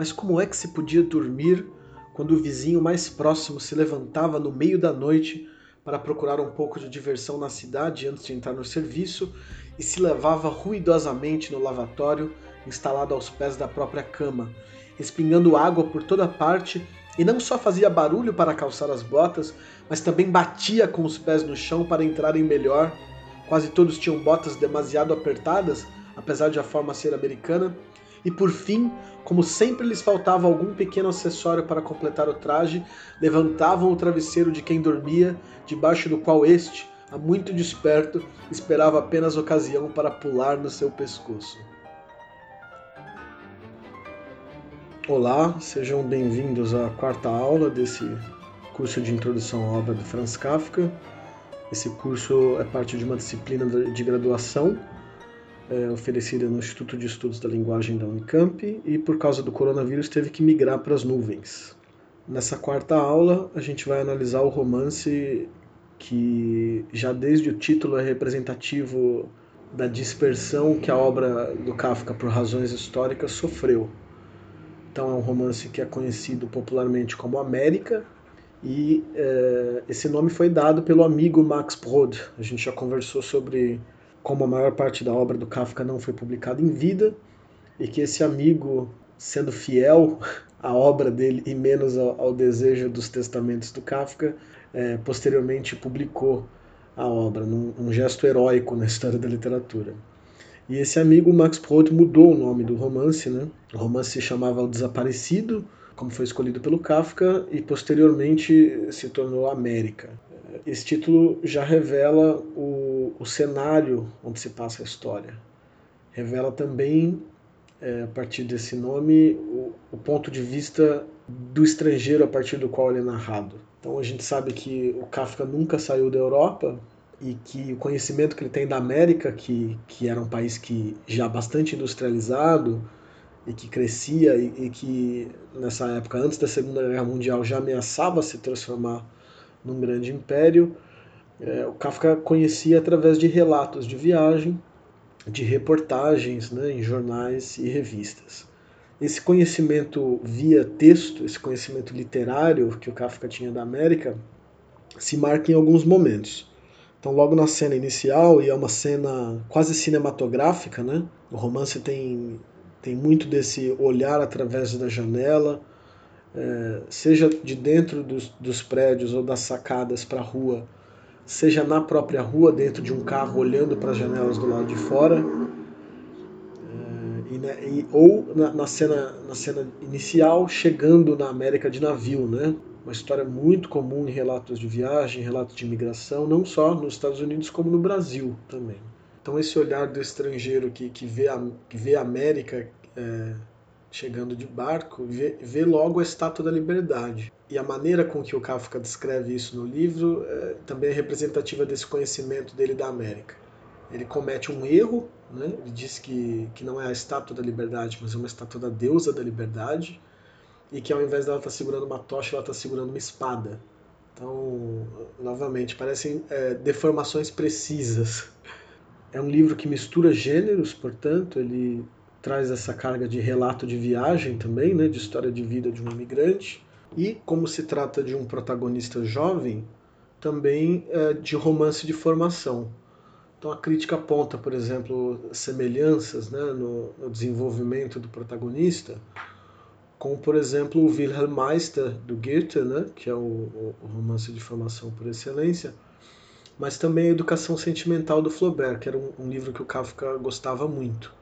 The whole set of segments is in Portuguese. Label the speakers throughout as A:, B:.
A: Mas como é que se podia dormir quando o vizinho mais próximo se levantava no meio da noite para procurar um pouco de diversão na cidade antes de entrar no serviço e se levava ruidosamente no lavatório instalado aos pés da própria cama, respingando água por toda parte e não só fazia barulho para calçar as botas, mas também batia com os pés no chão para entrarem melhor. Quase todos tinham botas demasiado apertadas, apesar de a forma ser americana. E por fim, como sempre lhes faltava algum pequeno acessório para completar o traje, levantavam o travesseiro de quem dormia, debaixo do qual este, há muito desperto, esperava apenas ocasião para pular no seu pescoço. Olá, sejam bem-vindos à quarta aula desse curso de introdução à obra de Franz Kafka. Esse curso é parte de uma disciplina de graduação é, oferecida no Instituto de Estudos da Linguagem da Unicamp e, por causa do coronavírus, teve que migrar para as nuvens. Nessa quarta aula, a gente vai analisar o romance que, já desde o título, é representativo da dispersão que a obra do Kafka, por razões históricas, sofreu. Então, é um romance que é conhecido popularmente como América, e é, esse nome foi dado pelo amigo Max Brod. A gente já conversou sobre como a maior parte da obra do Kafka não foi publicada em vida, e que esse amigo, sendo fiel à obra dele e menos ao, ao desejo dos testamentos do Kafka, é, posteriormente publicou a obra, num, um gesto heróico na história da literatura. E esse amigo, Max Brod, mudou o nome do romance, né? O romance se chamava O Desaparecido, como foi escolhido pelo Kafka, e posteriormente se tornou América. Esse título já revela o, o cenário onde se passa a história. Revela também, é, a partir desse nome, o, o ponto de vista do estrangeiro a partir do qual ele é narrado. Então a gente sabe que o Kafka nunca saiu da Europa e que o conhecimento que ele tem da América, que, que era um país que já bastante industrializado e que crescia e, e que nessa época, antes da Segunda Guerra Mundial, já ameaçava se transformar num grande império. É, o Kafka conhecia através de relatos de viagem, de reportagens né, em jornais e revistas. Esse conhecimento via texto, esse conhecimento literário que o Kafka tinha da América, se marca em alguns momentos. Então, logo na cena inicial, e é uma cena quase cinematográfica, né? O romance tem, tem muito desse olhar através da janela, é, seja de dentro dos, dos prédios ou das sacadas para a rua, seja na própria rua, dentro de um carro, olhando para as janelas do lado de fora, é, e, e, ou na, na, cena, na cena inicial, chegando na América de navio, né? Uma história muito comum em relatos de viagem, relatos de imigração, não só nos Estados Unidos, como no Brasil também. Então esse olhar do estrangeiro que, que, vê, a, que vê a América é, chegando de barco, vê, vê logo a Estátua da Liberdade. E a maneira com que o Kafka descreve isso no livro é, também é representativa desse conhecimento dele da América. Ele comete um erro, né? ele diz que, que não é a Estátua da Liberdade, mas é uma estátua da deusa da liberdade, e que ao invés dela estar tá segurando uma tocha, ela está segurando uma espada. Então, novamente, parecem é, deformações precisas. É um livro que mistura gêneros, portanto, ele traz essa carga de relato de viagem também, né, de história de vida de um imigrante. E como se trata de um protagonista jovem, também é, de romance de formação. Então a crítica aponta, por exemplo, semelhanças né, no, no desenvolvimento do protagonista, como por exemplo o Wilhelm Meister do Goethe, né, que é o, o, romance de formação por excelência, mas também a Educação Sentimental do Flaubert, que era um, um livro que o Kafka gostava muito.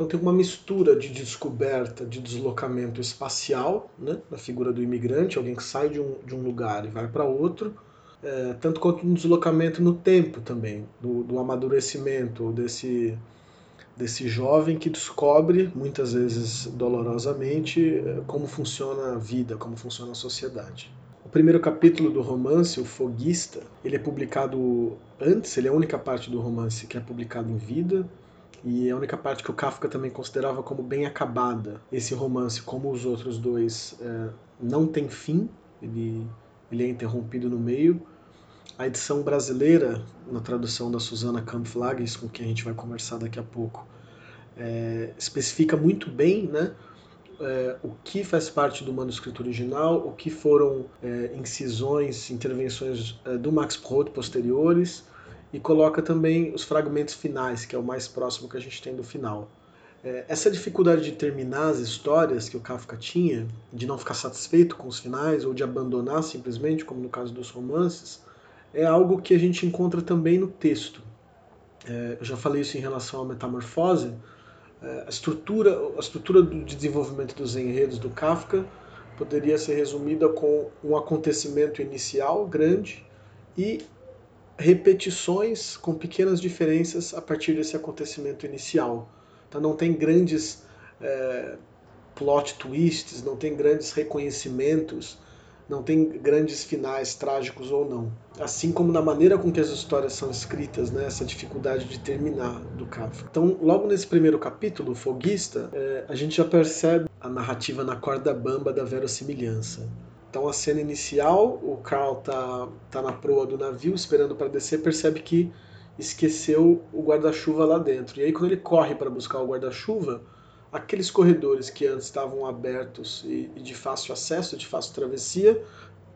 A: Então tem uma mistura de descoberta, de deslocamento espacial, né, na figura do imigrante, alguém que sai de um, de um lugar e vai para outro, é, tanto quanto um deslocamento no tempo também, do, do amadurecimento, desse, desse jovem que descobre, muitas vezes dolorosamente, é, como funciona a vida, como funciona a sociedade. O primeiro capítulo do romance, O Foguista, ele é publicado antes, ele é a única parte do romance que é publicado em vida, e a única parte que o Kafka também considerava como bem acabada. Esse romance, como os outros dois, é, não tem fim, ele, ele é interrompido no meio. A edição brasileira, na tradução da Susana Kampflages, com quem a gente vai conversar daqui a pouco, é, especifica muito bem né, é, o que faz parte do manuscrito original, o que foram é, incisões, intervenções é, do Max Brod posteriores, e coloca também os fragmentos finais, que é o mais próximo que a gente tem do final. É, essa dificuldade de terminar as histórias que o Kafka tinha, de não ficar satisfeito com os finais ou de abandonar simplesmente, como no caso dos romances, é algo que a gente encontra também no texto. É, eu já falei isso em relação à metamorfose. É, a estrutura, a estrutura de desenvolvimento dos enredos do Kafka poderia ser resumida com um acontecimento inicial grande e repetições com pequenas diferenças a partir desse acontecimento inicial então não tem grandes é, plot twists, não tem grandes reconhecimentos, não tem grandes finais trágicos ou não. Assim como na maneira com que as histórias são escritas, né, essa dificuldade de terminar do Kafka. Então, logo nesse primeiro capítulo, Foguista, é, a gente já percebe a narrativa na corda bamba da verossimilhança. Então, a cena inicial, o Carl tá, tá na proa do navio esperando para descer, percebe que esqueceu o guarda-chuva lá dentro. E aí, quando ele corre para buscar o guarda-chuva, aqueles corredores que antes estavam abertos e, de fácil acesso, de fácil travessia,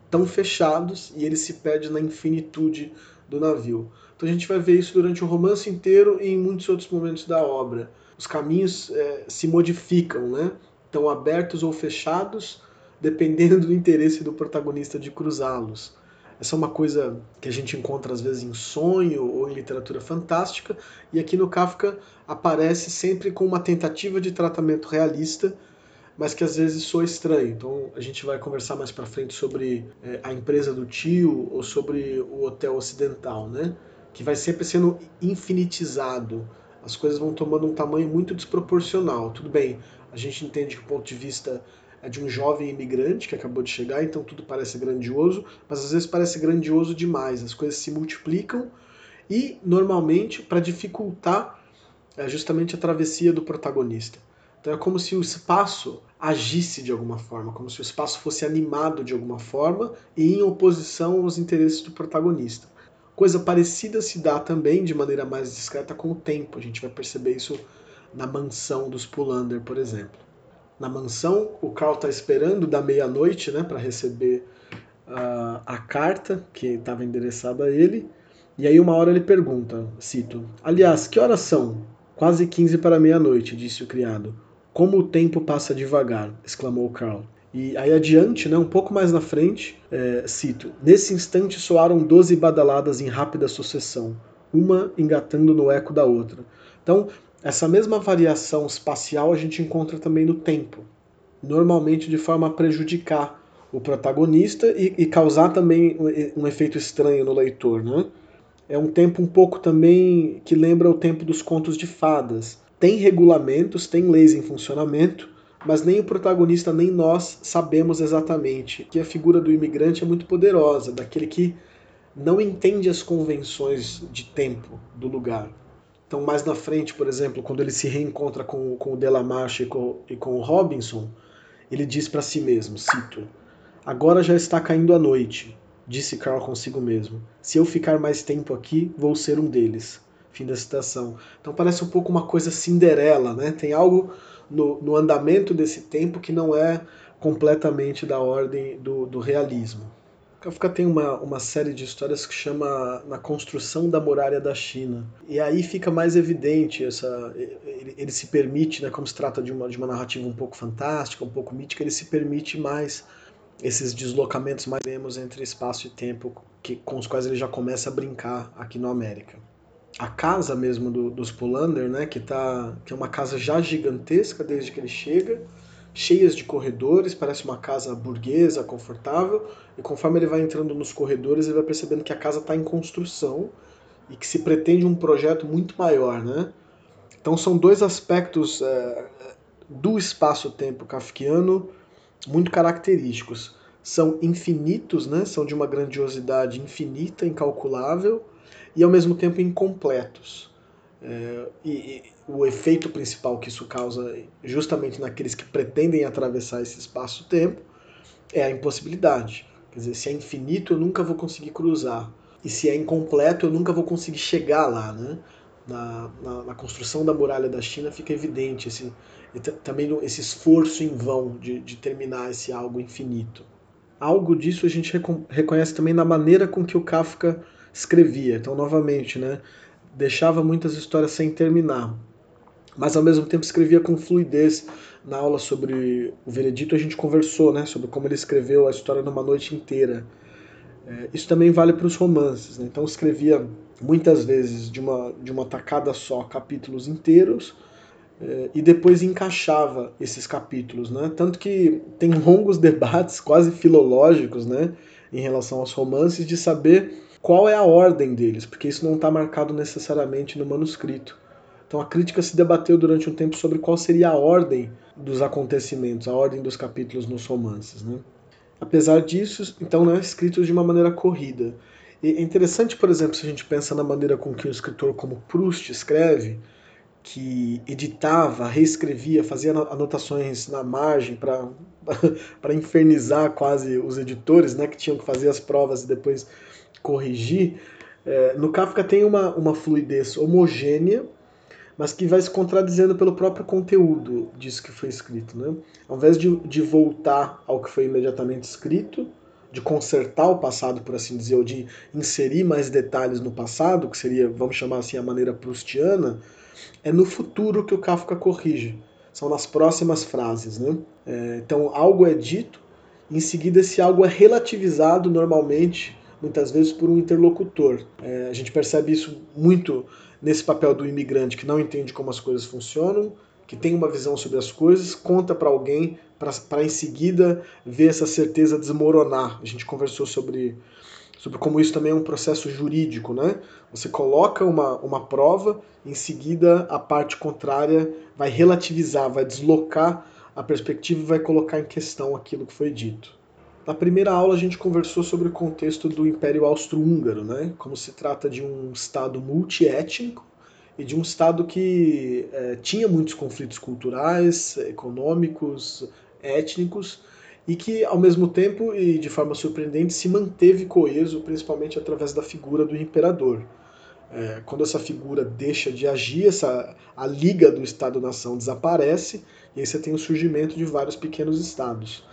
A: estão fechados e ele se perde na infinitude do navio. Então a gente vai ver isso durante o romance inteiro e em muitos outros momentos da obra. Os caminhos é, se modificam, né? Estão abertos ou fechados, dependendo do interesse do protagonista de cruzá-los. Essa é uma coisa que a gente encontra às vezes em sonho ou em literatura fantástica, e aqui no Kafka aparece sempre com uma tentativa de tratamento realista, mas que às vezes soa estranho. Então a gente vai conversar mais para frente sobre é, a empresa do tio ou sobre o hotel ocidental, né? Que vai sempre sendo infinitizado. As coisas vão tomando um tamanho muito desproporcional. Tudo bem, a gente entende que o ponto de vista é de um jovem imigrante que acabou de chegar, então tudo parece grandioso, mas às vezes parece grandioso demais. As coisas se multiplicam e, normalmente, para dificultar é justamente a travessia do protagonista. Então é como se o espaço agisse de alguma forma, como se o espaço fosse animado de alguma forma e em oposição aos interesses do protagonista. Coisa parecida se dá também de maneira mais discreta com o tempo. A gente vai perceber isso na mansão dos Pulander, por exemplo na mansão. O Carl está esperando da meia-noite né, para receber uh, a carta que estava endereçada a ele. E aí, uma hora ele pergunta: cito, Aliás, que horas são? Quase 15 para meia-noite, disse o criado. Como o tempo passa devagar, exclamou Carl. E aí adiante, né, um pouco mais na frente, é, cito: Nesse instante soaram doze badaladas em rápida sucessão, uma engatando no eco da outra. Então, essa mesma variação espacial a gente encontra também no tempo, normalmente de forma a prejudicar o protagonista e, e causar também um, um efeito estranho no leitor. Né? É um tempo um pouco também que lembra o tempo dos contos de fadas. Tem regulamentos, tem leis em funcionamento, mas nem o protagonista nem nós sabemos exatamente que a figura do imigrante é muito poderosa, daquele que não entende as convenções de tempo do lugar. Então, mais na frente, por exemplo, quando ele se reencontra com, com o Delamarche e com, e com o Robinson, ele diz para si mesmo, cito, Agora já está caindo a noite, disse Carl consigo mesmo. Se eu ficar mais tempo aqui, vou ser um deles. Fim da citação. Então parece um pouco uma coisa Cinderela, né? Tem algo no, no andamento desse tempo que não é completamente da ordem do, do realismo. Kafka tem uma, uma série de histórias que chama Na Construção da Muralha da China. E aí fica mais evidente essa. Ele, ele, se permite, né, como se trata de uma, de uma narrativa um pouco fantástica, um pouco mítica, ele se permite mais esses deslocamentos mais temos entre espaço e tempo que, com os quais ele já começa a brincar aqui no América. A casa mesmo do, dos Pulander, né, que, tá, que é uma casa já gigantesca desde que ele chega, cheias de corredores, parece uma casa burguesa, confortável, e conforme ele vai entrando nos corredores, ele vai percebendo que a casa está em construção e que se pretende um projeto muito maior, né? Então são dois aspectos é, do espaço-tempo kafkiano muito característicos. São infinitos, né? São de uma grandiosidade infinita, incalculável, e ao mesmo tempo incompletos. É, e, o efeito principal que isso causa justamente naqueles que pretendem atravessar esse espaço-tempo é a impossibilidade. Quer dizer, se é infinito, eu nunca vou conseguir cruzar. E se é incompleto, eu nunca vou conseguir chegar lá, né? na, na, na, construção da muralha da China fica evidente esse, também esse esforço em vão de, de terminar esse algo infinito. Algo disso a gente reconhece também na maneira com que o Kafka escrevia. Então, novamente, né, deixava muitas histórias sem terminar, mas ao mesmo tempo escrevia com fluidez. Na aula sobre o Veredito a gente conversou né, sobre como ele escreveu a história numa noite inteira. É, isso também vale para os romances. Né? Então escrevia muitas vezes de uma, de uma tacada só capítulos inteiros é, e depois encaixava esses capítulos. Né? Tanto que tem longos debates, quase filológicos, né, em relação aos romances, de saber qual é a ordem deles, porque isso não está marcado necessariamente no manuscrito. Então a crítica se debateu durante um tempo sobre qual seria a ordem dos acontecimentos, a ordem dos capítulos nos romances. Né? Apesar disso, então não é escrito de uma maneira corrida. E é interessante, por exemplo, se a gente pensa na maneira com que um escritor como Proust escreve, que editava, reescrevia, fazia anotações na margem para infernizar quase os editores, né, que tinham que fazer as provas e depois corrigir. É, no Kafka tem uma, uma fluidez homogênea, mas que vai se contradizendo pelo próprio conteúdo disso que foi escrito. Né? Ao invés de, de voltar ao que foi imediatamente escrito, de consertar o passado, por assim dizer, ou de inserir mais detalhes no passado, que seria, vamos chamar assim, a maneira prustiana, é no futuro que o Kafka corrige. São nas próximas frases. Né? É, então, algo é dito, em seguida esse algo é relativizado normalmente, muitas vezes por um interlocutor. É, a gente percebe isso muito nesse papel do imigrante que não entende como as coisas funcionam, que tem uma visão sobre as coisas, conta para alguém para em seguida ver essa certeza desmoronar. A gente conversou sobre, sobre como isso também é um processo jurídico, né? Você coloca uma, uma prova, em seguida a parte contrária vai relativizar, vai deslocar a perspectiva e vai colocar em questão aquilo que foi dito. Na primeira aula a gente conversou sobre o contexto do Império Austro-Húngaro, né? como se trata de um Estado multiétnico e de um Estado que é, tinha muitos conflitos culturais, econômicos, étnicos, e que, ao mesmo tempo e de forma surpreendente, se manteve coeso, principalmente através da figura do imperador. É, quando essa figura deixa de agir, essa, a liga do Estado-nação desaparece, e aí você tem o surgimento de vários pequenos estados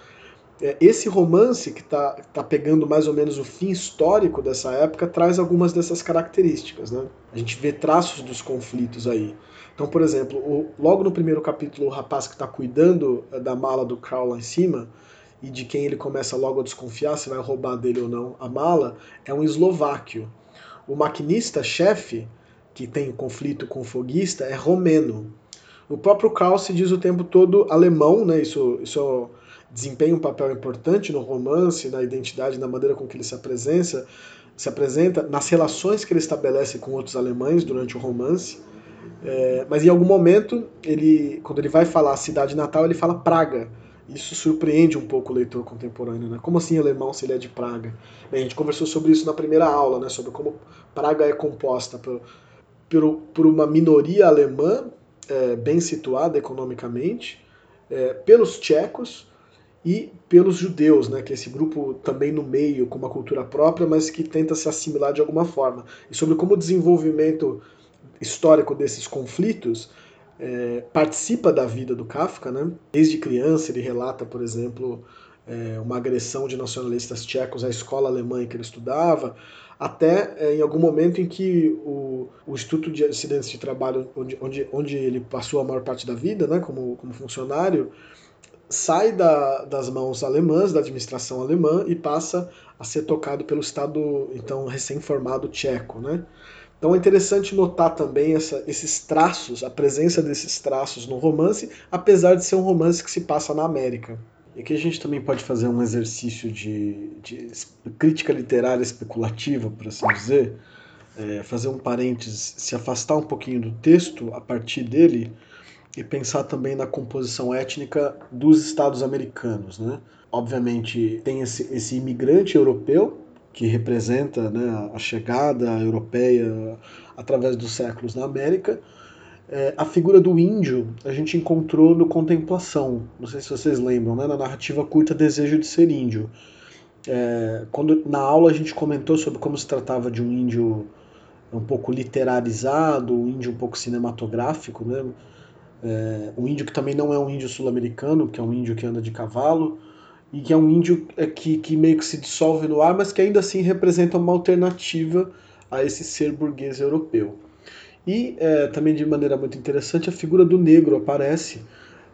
A: esse romance, que está tá pegando mais ou menos o fim histórico dessa época, traz algumas dessas características. Né? A gente vê traços dos conflitos aí. Então, por exemplo, o, logo no primeiro capítulo, o rapaz que está cuidando é, da mala do Crow lá em cima, e de quem ele começa logo a desconfiar se vai roubar dele ou não a mala, é um eslováquio. O maquinista-chefe, que tem conflito com o foguista, é romeno. O próprio se diz o tempo todo alemão, né? Isso, isso desempenha um papel importante no romance, na identidade, na maneira com que ele se apresenta, se apresenta, nas relações que ele estabelece com outros alemães durante o romance. É, mas em algum momento, ele, quando ele vai falar a cidade natal, ele fala Praga. Isso surpreende um pouco o leitor contemporâneo, né? Como assim alemão se ele é de Praga? Bem, a gente conversou sobre isso na primeira aula, né? Sobre como Praga é composta por, por, por uma minoria alemã é, bem situada economicamente, é, pelos tchecos, e pelos judeus, né, que é esse grupo também no meio, com uma cultura própria, mas que tenta se assimilar de alguma forma. E sobre como o desenvolvimento histórico desses conflitos é, participa da vida do Kafka. Né? Desde criança ele relata, por exemplo, é, uma agressão de nacionalistas tchecos à escola alemã em que ele estudava, até é, em algum momento em que o, o Instituto de Acidentes de Trabalho, onde, onde, onde ele passou a maior parte da vida né, como, como funcionário, sai da, das mãos alemãs, da administração alemã, e passa a ser tocado pelo Estado, então, recém-formado tcheco. Né? Então é interessante notar também essa, esses traços, a presença desses traços no romance, apesar de ser um romance que se passa na América. E aqui a gente também pode fazer um exercício de, de crítica literária especulativa, por assim dizer, é, fazer um parênteses, se afastar um pouquinho do texto a partir dele e pensar também na composição étnica dos Estados americanos. Né? Obviamente, tem esse, esse imigrante europeu que representa né, a chegada europeia através dos séculos na América. É, a figura do índio a gente encontrou no Contemplação, não sei se vocês lembram, né, na narrativa curta Desejo de Ser Índio. É, quando na aula a gente comentou sobre como se tratava de um índio um pouco literarizado, um índio um pouco cinematográfico, né? É, um índio que também não é um índio sul-americano, que é um índio que anda de cavalo, e que é um índio é, que, que meio que se dissolve no ar, mas que ainda assim representa uma alternativa a esse ser burguês europeu. E é, também de maneira muito interessante a figura do negro aparece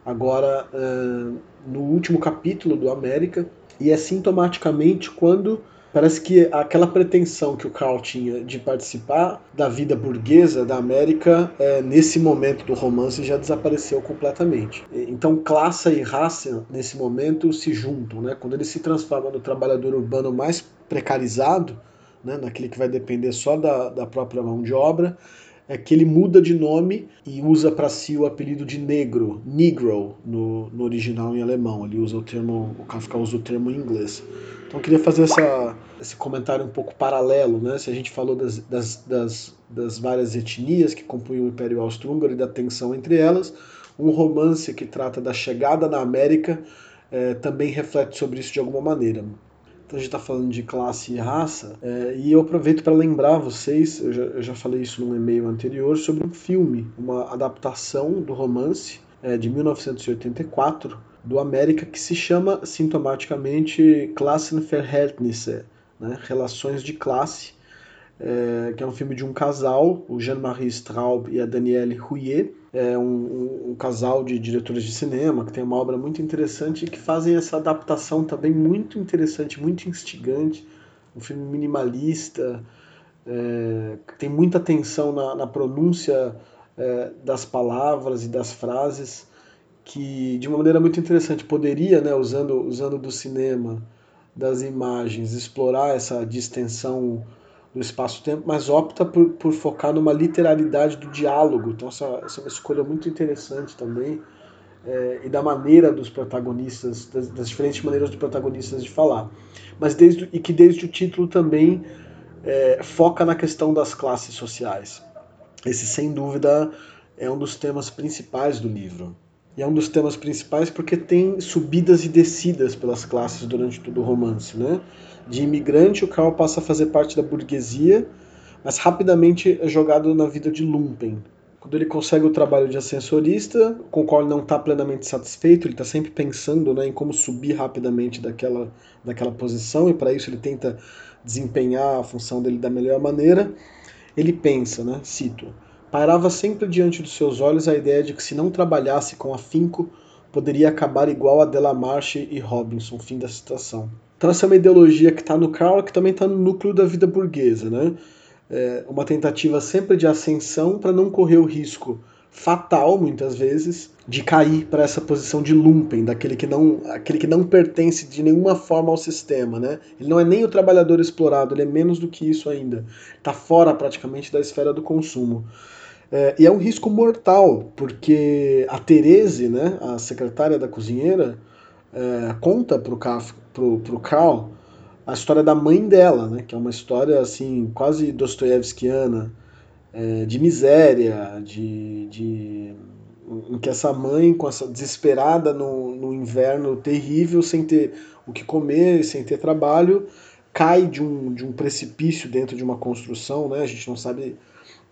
A: agora é, no último capítulo do América e é sintomaticamente quando Parece que aquela pretensão que o Carl tinha de participar da vida burguesa da América, é, nesse momento do romance, já desapareceu completamente. Então, classe e raça, nesse momento, se juntam. Né? Quando ele se transforma no trabalhador urbano mais precarizado, né, naquele que vai depender só da, da própria mão de obra, é que ele muda de nome e usa para si o apelido de negro, negro, no, no original em alemão. Ele usa o termo, o Kafka usa o termo em inglês. Então eu queria fazer essa, esse comentário um pouco paralelo, né? Se a gente falou das, das, das, das várias etnias que compunham o Império Austro-Húngaro e da tensão entre elas, um romance que trata da chegada na América é, também reflete sobre isso de alguma maneira. Então a gente está falando de classe e raça, é, e eu aproveito para lembrar vocês, eu já, eu já, falei isso num e-mail anterior, sobre um filme, uma adaptação do romance é, de 1984 do América que se chama sintomaticamente Klassenverhältnisse, né, Relações de Classe, é, que é um filme de um casal, o Jean-Marie Straub e a Danielle Rouillet, é um, um, um, casal de diretores de cinema que tem uma obra muito interessante e que fazem essa adaptação também muito interessante, muito instigante, um filme minimalista, é, tem muita atenção na, na pronúncia é, das palavras e das frases, que de uma maneira muito interessante poderia, né, usando, usando do cinema, das imagens, explorar essa distensão do espaço-tempo, mas opta por, por focar numa literalidade do diálogo. Então, essa, essa é uma escolha muito interessante também, é, e da maneira dos protagonistas, das, das, diferentes maneiras dos protagonistas de falar. Mas desde, e que desde o título também é, foca na questão das classes sociais. Esse, sem dúvida, é um dos temas principais do livro. E é um dos temas principais porque tem subidas e descidas pelas classes durante todo o romance, né? De imigrante, o Carl passa a fazer parte da burguesia, mas rapidamente é jogado na vida de lumpen. Quando ele consegue o trabalho de ascensorista, com o qual ele não está plenamente satisfeito, ele está sempre pensando né, em como subir rapidamente daquela, daquela posição, e para isso ele tenta desempenhar a função dele da melhor maneira. Ele pensa, né, cito, Pairava sempre diante dos seus olhos a ideia de que se não trabalhasse com afinco, poderia acabar igual a Delamarche e Robinson, fim da citação. Essa é uma ideologia que está no Carl, que também está no núcleo da vida burguesa, né? É uma tentativa sempre de ascensão para não correr o risco fatal, muitas vezes, de cair para essa posição de lumpen, daquele que não, aquele que não pertence de nenhuma forma ao sistema, né? Ele não é nem o trabalhador explorado, ele é menos do que isso ainda. Está fora praticamente da esfera do consumo. É, e é um risco mortal, porque a Therese, né, a secretária da cozinheira, é, conta para o Carl a história da mãe dela, né, que é uma história assim quase dostoiévskiana, é, de miséria, de, de em que essa mãe, com essa desesperada no, no inverno terrível, sem ter o que comer, sem ter trabalho, cai de um, de um precipício dentro de uma construção, né? A gente não sabe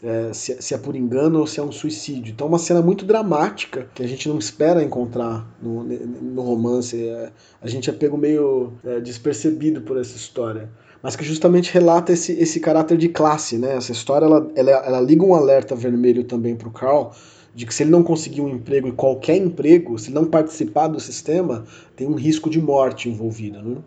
A: é, se, se, é por engano ou se é um suicídio. Então, é uma cena muito dramática que a gente não espera encontrar no, no romance. É, a gente é pego meio é, despercebido por essa história. Mas que justamente relata esse, esse caráter de classe. Né? Essa história ela, ela, ela liga um alerta vermelho também para o Carl de que se ele não conseguir um emprego e qualquer emprego, se ele não participar do sistema, tem um risco de morte envolvido. Né?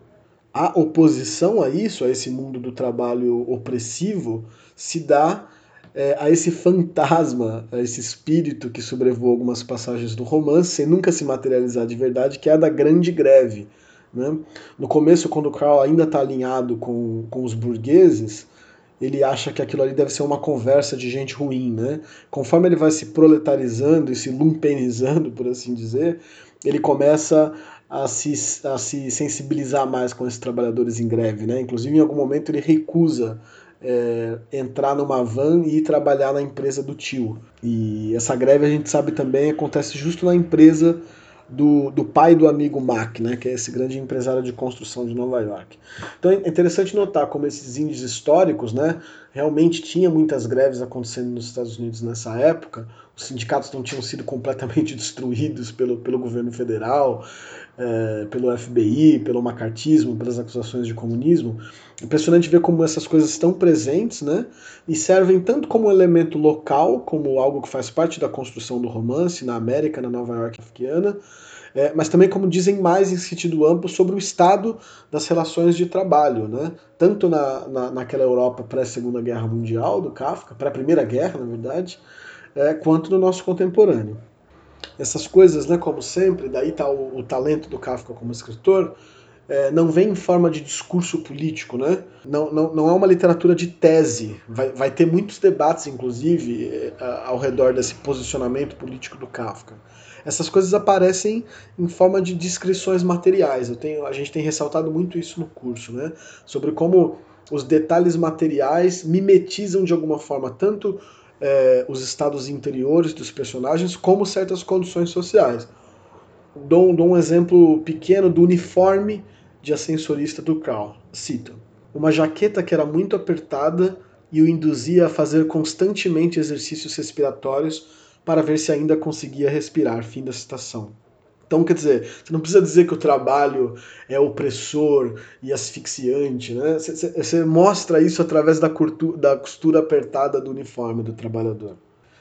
A: A oposição a isso, a esse mundo do trabalho opressivo, se dá é, a esse fantasma, a esse espírito que sobrevoa algumas passagens do romance, sem nunca se materializar de verdade, que é a da grande greve. Né? No começo, quando o Carl ainda está alinhado com, com os burgueses, ele acha que aquilo ali deve ser uma conversa de gente ruim. Né? Conforme ele vai se proletarizando e se lumpenizando, por assim dizer, ele começa a se, a se sensibilizar mais com esses trabalhadores em greve. Né? Inclusive, em algum momento, ele recusa é, entrar numa van e ir trabalhar na empresa do tio. E essa greve a gente sabe também acontece justo na empresa do, do pai do amigo Mac, né, que é esse grande empresário de construção de Nova York. Então é interessante notar como esses índices históricos, né, realmente tinha muitas greves acontecendo nos Estados Unidos nessa época, os sindicatos não tinham sido completamente destruídos pelo, pelo governo federal, é, pelo FBI, pelo macartismo, pelas acusações de comunismo. Impressionante ver como essas coisas estão presentes, né? E servem tanto como elemento local, como algo que faz parte da construção do romance na América, na Nova York africana, é, mas também, como dizem mais em sentido amplo, sobre o estado das relações de trabalho, né? tanto na, na, naquela Europa pré-Segunda Guerra Mundial do Kafka, pré-Primeira Guerra, na verdade, é, quanto no nosso contemporâneo. Essas coisas, né, como sempre, daí está o, o, talento do Kafka como escritor, é, não vem em forma de discurso político, né? não, não, não é uma literatura de tese. Vai, vai ter muitos debates, inclusive, é, ao redor desse posicionamento político do Kafka essas coisas aparecem em forma de descrições materiais. Eu tenho, a gente tem ressaltado muito isso no curso, né? Sobre como os detalhes materiais mimetizam de alguma forma tanto é, os estados interiores dos personagens como certas condições sociais. Dou, dou um exemplo pequeno do uniforme de ascensorista do Carl. Cito: Uma jaqueta que era muito apertada e o induzia a fazer constantemente exercícios respiratórios para ver se ainda conseguia respirar. Fim da citação. Então, quer dizer, você não precisa dizer que o trabalho é opressor e asfixiante, né? Você, mostra isso através da, curtu, da costura apertada do uniforme do trabalhador.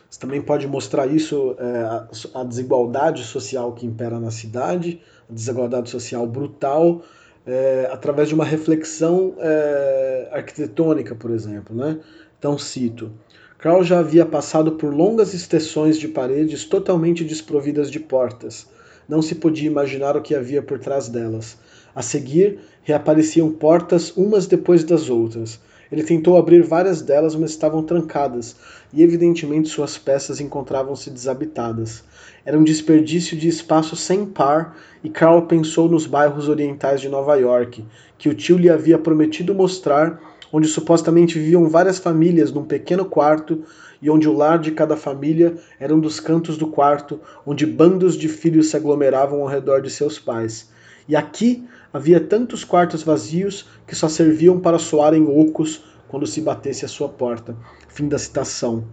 A: Você também pode mostrar isso, é, a desigualdade social que impera na cidade, a desigualdade social brutal, é, através de uma reflexão é, arquitetônica, por exemplo. Né? Então, cito. Carl já havia passado por longas extensões de paredes totalmente desprovidas de portas. Não se podia imaginar o que havia por trás delas. A seguir, reapareciam portas umas depois das outras. Ele tentou abrir várias delas, mas estavam trancadas, e evidentemente suas peças encontravam-se desabitadas. Era um desperdício de espaço sem par, e Carl pensou nos bairros orientais de Nova York, que o tio lhe havia prometido mostrar onde supostamente viviam várias famílias num pequeno quarto e onde o lar de cada família era um dos cantos do quarto, onde bandos de filhos se aglomeravam ao redor de seus pais. E aqui havia tantos quartos vazios que só serviam para soarem ocos quando se batesse a sua porta. Fim da citação.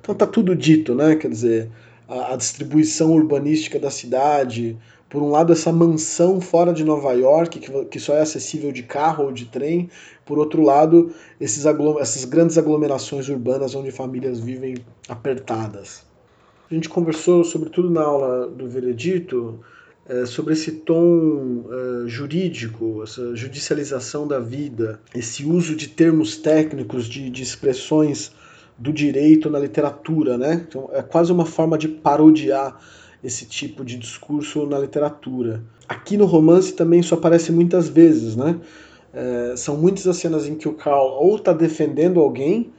A: Então tá tudo dito, né? Quer dizer, a, a distribuição urbanística da cidade, por um lado, essa mansão fora de Nova York, que, só é acessível de carro ou de trem. Por outro lado, esses essas grandes aglomerações urbanas onde famílias vivem apertadas. A gente conversou, sobretudo na aula do Veredito, é, sobre esse tom é, jurídico, essa judicialização da vida, esse uso de termos técnicos, de, de expressões do direito na literatura, né? Então, é quase uma forma de parodiar esse tipo de discurso na literatura. Aqui no romance também isso aparece muitas vezes, né? É, são muitas as cenas em que o Carl ou está defendendo alguém,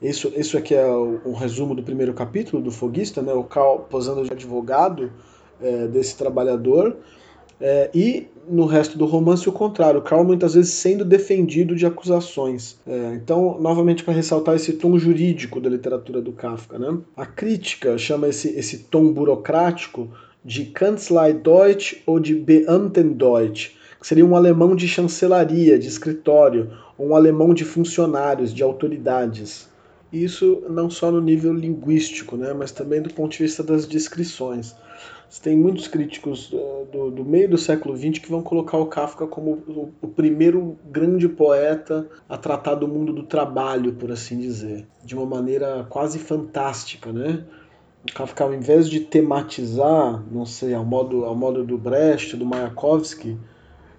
A: isso, isso aqui é o, um resumo do primeiro capítulo do Foguista, né? O Carl posando de advogado é, desse trabalhador, é, e no resto do romance o contrário, Carl muitas vezes sendo defendido de acusações. É, então, novamente para ressaltar esse tom jurídico da literatura do Kafka. Né? A crítica chama esse, esse tom burocrático de Kanzlei-Deutsch ou de Beamtendeutsch, que seria um alemão de chancelaria, de escritório, ou um alemão de funcionários, de autoridades. Isso não só no nível linguístico, né, mas também do ponto de vista das descrições. Você tem muitos críticos do, do, do, meio do século XX que vão colocar o Kafka como o, o, primeiro grande poeta a tratar do mundo do trabalho, por assim dizer, de uma maneira quase fantástica, né? O Kafka, ao invés de tematizar, não sei, ao modo, ao modo do Brecht, do Mayakovsky,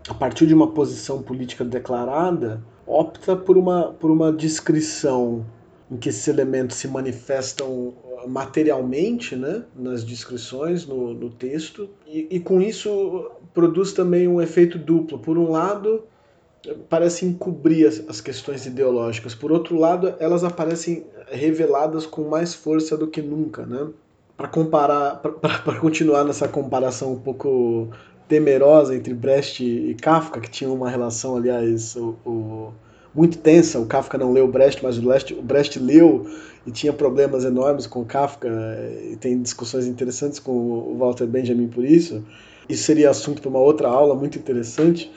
A: a partir de uma posição política declarada, opta por uma, por uma descrição em que esses elementos se manifestam materialmente né, nas descrições, no, no texto, e, e, com isso produz também um efeito duplo. Por um lado, parece encobrir as, as questões ideológicas, por outro lado, elas aparecem reveladas com mais força do que nunca. Né? Para comparar, para continuar nessa comparação um pouco temerosa entre Brecht e Kafka, que tinha uma relação, aliás, o, o muito tensa. O Kafka não leu Brecht, mas o Brecht, o Brecht leu e tinha problemas enormes com o Kafka. E tem discussões interessantes com o Walter Benjamin por isso. isso seria assunto para uma outra aula muito interessante,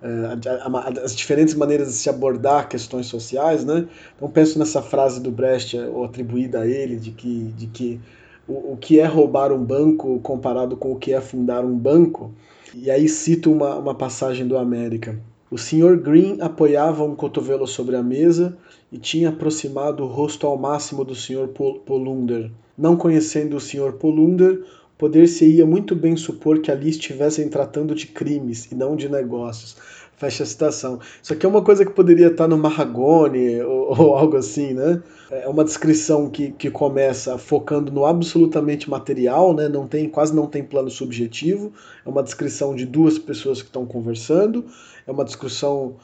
A: é, as diferentes maneiras de se abordar questões sociais, né? Então penso nessa frase do Brecht, ou atribuída a ele, de que, de que o, o que é roubar um banco comparado com o que é fundar um banco, e aí cito uma, uma passagem do América. O Sr. Green apoiava um cotovelo sobre a mesa e tinha aproximado o rosto ao máximo do Sr. Polunder. Não conhecendo o Sr. Polunder, poder-se-ia muito bem supor que ali estivessem tratando de crimes e não de negócios. Fecha a citação. Isso aqui é uma coisa que poderia estar no Marragone ou, ou algo assim, né? É uma descrição que, que começa focando no absolutamente material, né? Não tem, quase não tem plano subjetivo. É uma descrição de duas pessoas que estão conversando. É uma descrição,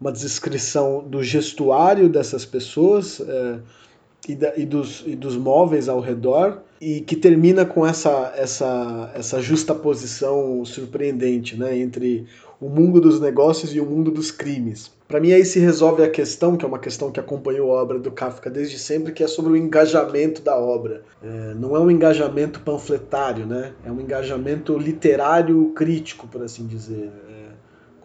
A: uma descrição do gestuário dessas pessoas. É, e, da, e, dos, e dos móveis ao redor e que termina com essa, essa, essa justa posição surpreendente né, entre o mundo dos negócios e o mundo dos crimes. Para mim aí se resolve a questão, que é uma questão que acompanhou a obra do Kafka desde sempre, que é sobre o engajamento da obra. É, não é um engajamento panfletário, né? é um engajamento literário crítico, por assim dizer.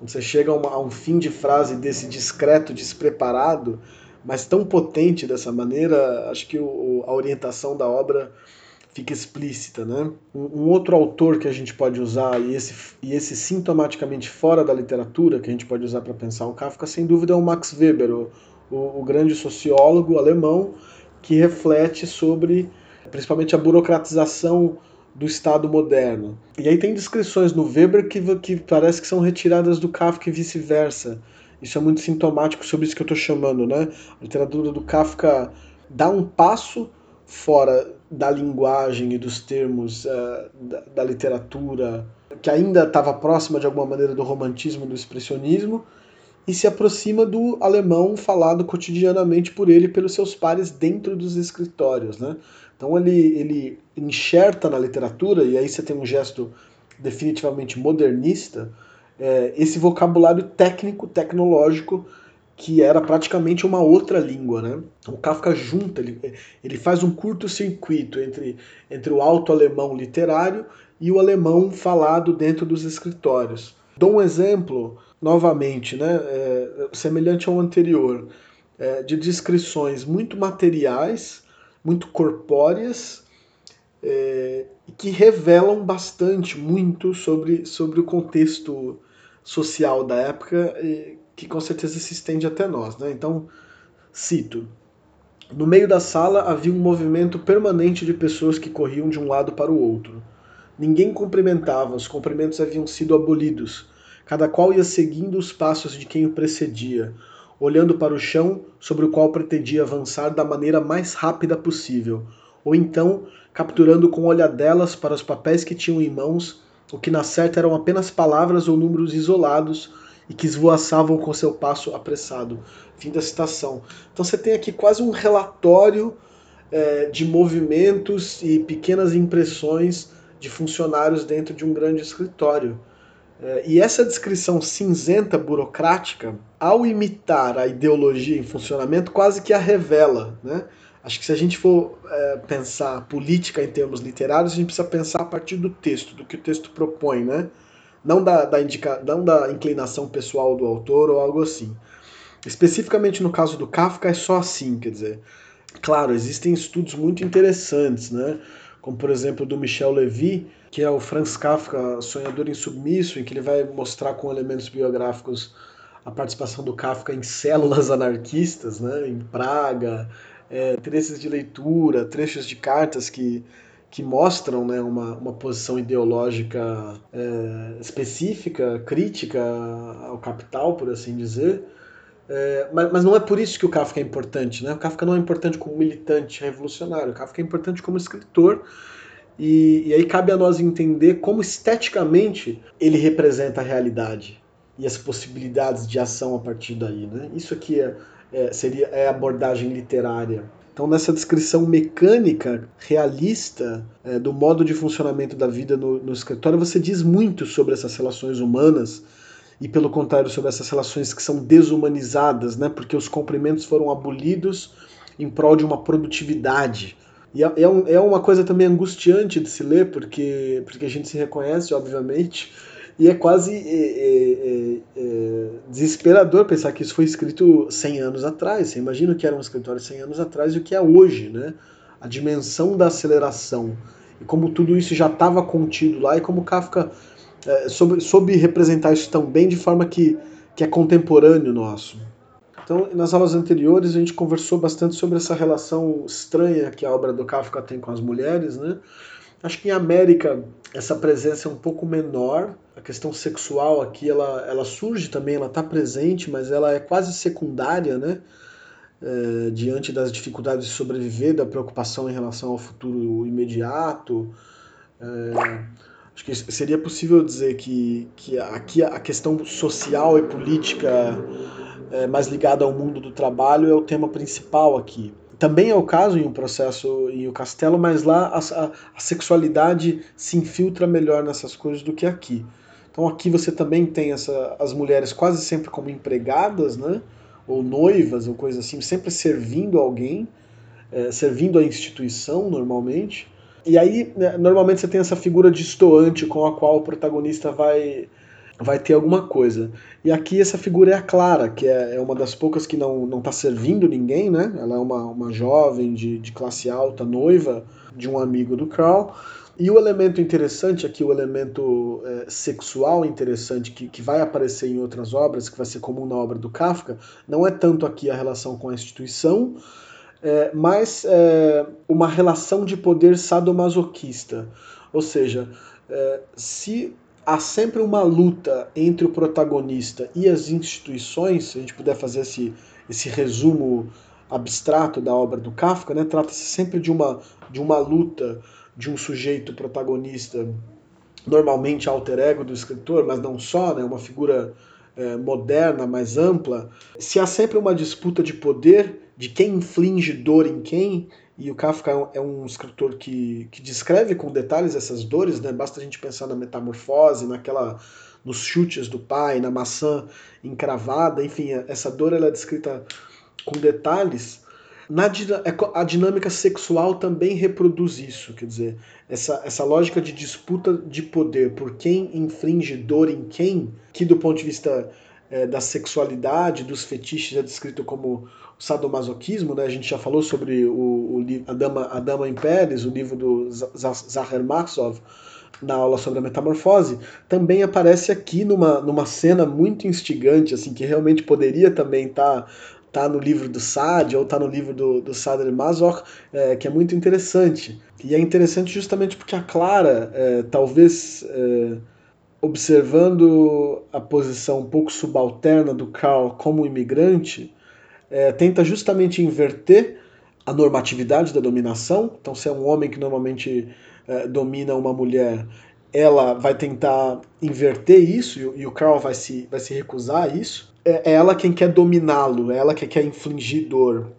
A: Quando você chega a, uma, a um fim de frase desse discreto, despreparado, mas tão potente dessa maneira, acho que o, a orientação da obra fica explícita. Né? Um, um, outro autor que a gente pode usar, e esse, e esse sintomaticamente fora da literatura, que a gente pode usar para pensar o Kafka, sem dúvida é o Max Weber, o, o, o grande sociólogo alemão que reflete sobre principalmente a burocratização do Estado moderno. E aí tem descrições no Weber que, que parece que são retiradas do Kafka e vice-versa. Isso é muito sintomático sobre isso que eu estou chamando, né? A literatura do Kafka dá um passo fora da linguagem e dos termos uh, da, da, literatura, que ainda estava próxima de alguma maneira do romantismo, do expressionismo, e se aproxima do alemão falado cotidianamente por ele pelos seus pares dentro dos escritórios, né? Então ele, ele enxerta na literatura, e aí você tem um gesto definitivamente modernista, é, esse vocabulário técnico, tecnológico, que era praticamente uma outra língua. Né? O Kafka junta, ele, ele faz um curto-circuito entre, entre o alto-alemão literário e o alemão falado dentro dos escritórios. Dou um exemplo, novamente, né, é, semelhante ao anterior, é, de descrições muito materiais, muito corpóreas, é, que revelam bastante, muito sobre, sobre o contexto social da época que com certeza se estende até nós. Né? Então, cito: No meio da sala havia um movimento permanente de pessoas que corriam de um lado para o outro. Ninguém cumprimentava, os cumprimentos haviam sido abolidos. Cada qual ia seguindo os passos de quem o precedia, olhando para o chão sobre o qual pretendia avançar da maneira mais rápida possível, ou então capturando com olhadelas para os papéis que tinham em mãos o que na certa eram apenas palavras ou números isolados e que esvoaçavam com seu passo apressado. Fim da citação. Então você tem aqui quase um relatório é, de movimentos e pequenas impressões de funcionários dentro de um grande escritório. É, e essa descrição cinzenta burocrática, ao imitar a ideologia em funcionamento, quase que a revela. Né? Acho que se a gente for é, pensar política em termos literários, a gente precisa pensar a partir do texto, do que o texto propõe, né? Não da, da, indica, não da inclinação pessoal do autor ou algo assim. Especificamente no caso do Kafka é só assim, quer dizer. Claro, existem estudos muito interessantes, né? Como por exemplo do Michel Levy, que é o Franz Kafka, Sonhador Insubmisso, em que ele vai mostrar com elementos biográficos a participação do Kafka em células anarquistas, né? Em Praga, é, trechos de leitura, trechos de cartas que, que mostram né, uma, uma posição ideológica é, específica, crítica ao capital, por assim dizer. É, mas, mas, não é por isso que o Kafka é importante. Né? O Kafka não é importante como militante revolucionário, o Kafka é importante como escritor. E, e aí cabe a nós entender como esteticamente ele representa a realidade e as possibilidades de ação a partir daí. Né? Isso aqui é, é, seria é abordagem literária. Então, nessa descrição mecânica, realista, é, do modo de funcionamento da vida no, no, escritório, você diz muito sobre essas relações humanas e, pelo contrário, sobre essas relações que são desumanizadas, né, porque os cumprimentos foram abolidos em prol de uma produtividade. E é, é, um, é uma coisa também angustiante de se ler, porque, porque a gente se reconhece, obviamente, e é quase é, é, é, é desesperador pensar que isso foi escrito 100 anos atrás. Você imagina o que era um escritório 100 anos atrás e o que é hoje, né? A dimensão da aceleração e como tudo isso já estava contido lá e como Kafka é, soube, soube, representar isso tão bem de forma que, que é contemporâneo nosso. Então, nas aulas anteriores, a gente conversou bastante sobre essa relação estranha que a obra do Kafka tem com as mulheres, né? Acho que em América essa presença é um pouco menor. A questão sexual aqui ela, ela surge também, ela está presente, mas ela é quase secundária, né? É, diante das dificuldades de sobreviver, da preocupação em relação ao futuro imediato. É, acho que seria possível dizer que, que aqui a questão social e política é, mais ligada ao mundo do trabalho é o tema principal aqui. Também é o caso em um processo em O Castelo, mas lá a, a, a sexualidade se infiltra melhor nessas coisas do que aqui. Então aqui você também tem essa, as mulheres quase sempre como empregadas, né? ou noivas, ou coisa assim, sempre servindo alguém, é, servindo a instituição normalmente. E aí, né, normalmente você tem essa figura distoante com a qual o protagonista vai vai ter alguma coisa. E aqui essa figura é a Clara, que é, é uma das poucas que não, não tá servindo ninguém, né? Ela é uma, uma jovem de, de classe alta, noiva de um amigo do Carl. E o elemento interessante aqui, o elemento é, sexual interessante, que, que vai aparecer em outras obras, que vai ser comum na obra do Kafka, não é tanto aqui a relação com a instituição, é, mas é, uma relação de poder sadomasoquista. Ou seja, é, se há sempre uma luta entre o protagonista e as instituições, se a gente puder fazer esse, esse resumo abstrato da obra do Kafka, né? trata-se sempre de uma, de uma luta de um sujeito protagonista, normalmente alter ego do escritor, mas não só, né? uma figura é, moderna, mais ampla. Se há sempre uma disputa de poder, de quem inflige dor em quem, e o Kafka é um, escritor que, que descreve com detalhes essas dores, né? Basta a gente pensar na metamorfose, naquela nos chutes do pai, na maçã encravada, enfim, essa dor ela é descrita com detalhes. Na, é a dinâmica sexual também reproduz isso, quer dizer, essa, essa lógica de disputa de poder por quem infringe dor em quem, que do ponto de vista é, da sexualidade, dos fetiches é descrito como sadomasoquismo, né? A gente já falou sobre o, o a, Dama, a Dama em Pérez, o livro do Zahar Marsov, na aula sobre a metamorfose, também aparece aqui numa, numa cena muito instigante, assim, que realmente poderia também estar tá, tá no livro do Sade ou tá no livro do, do Sadr Mazor, é, que é muito interessante. E é interessante justamente porque a Clara, é, talvez é, observando a posição um pouco subalterna do Carl como imigrante, é, tenta justamente inverter a normatividade da dominação. Então, se é um homem que normalmente é, domina uma mulher, ela vai tentar inverter isso e, e, o Carl vai se, vai se recusar a isso. É, é ela quem quer dominá-lo, é ela que quer infligir dor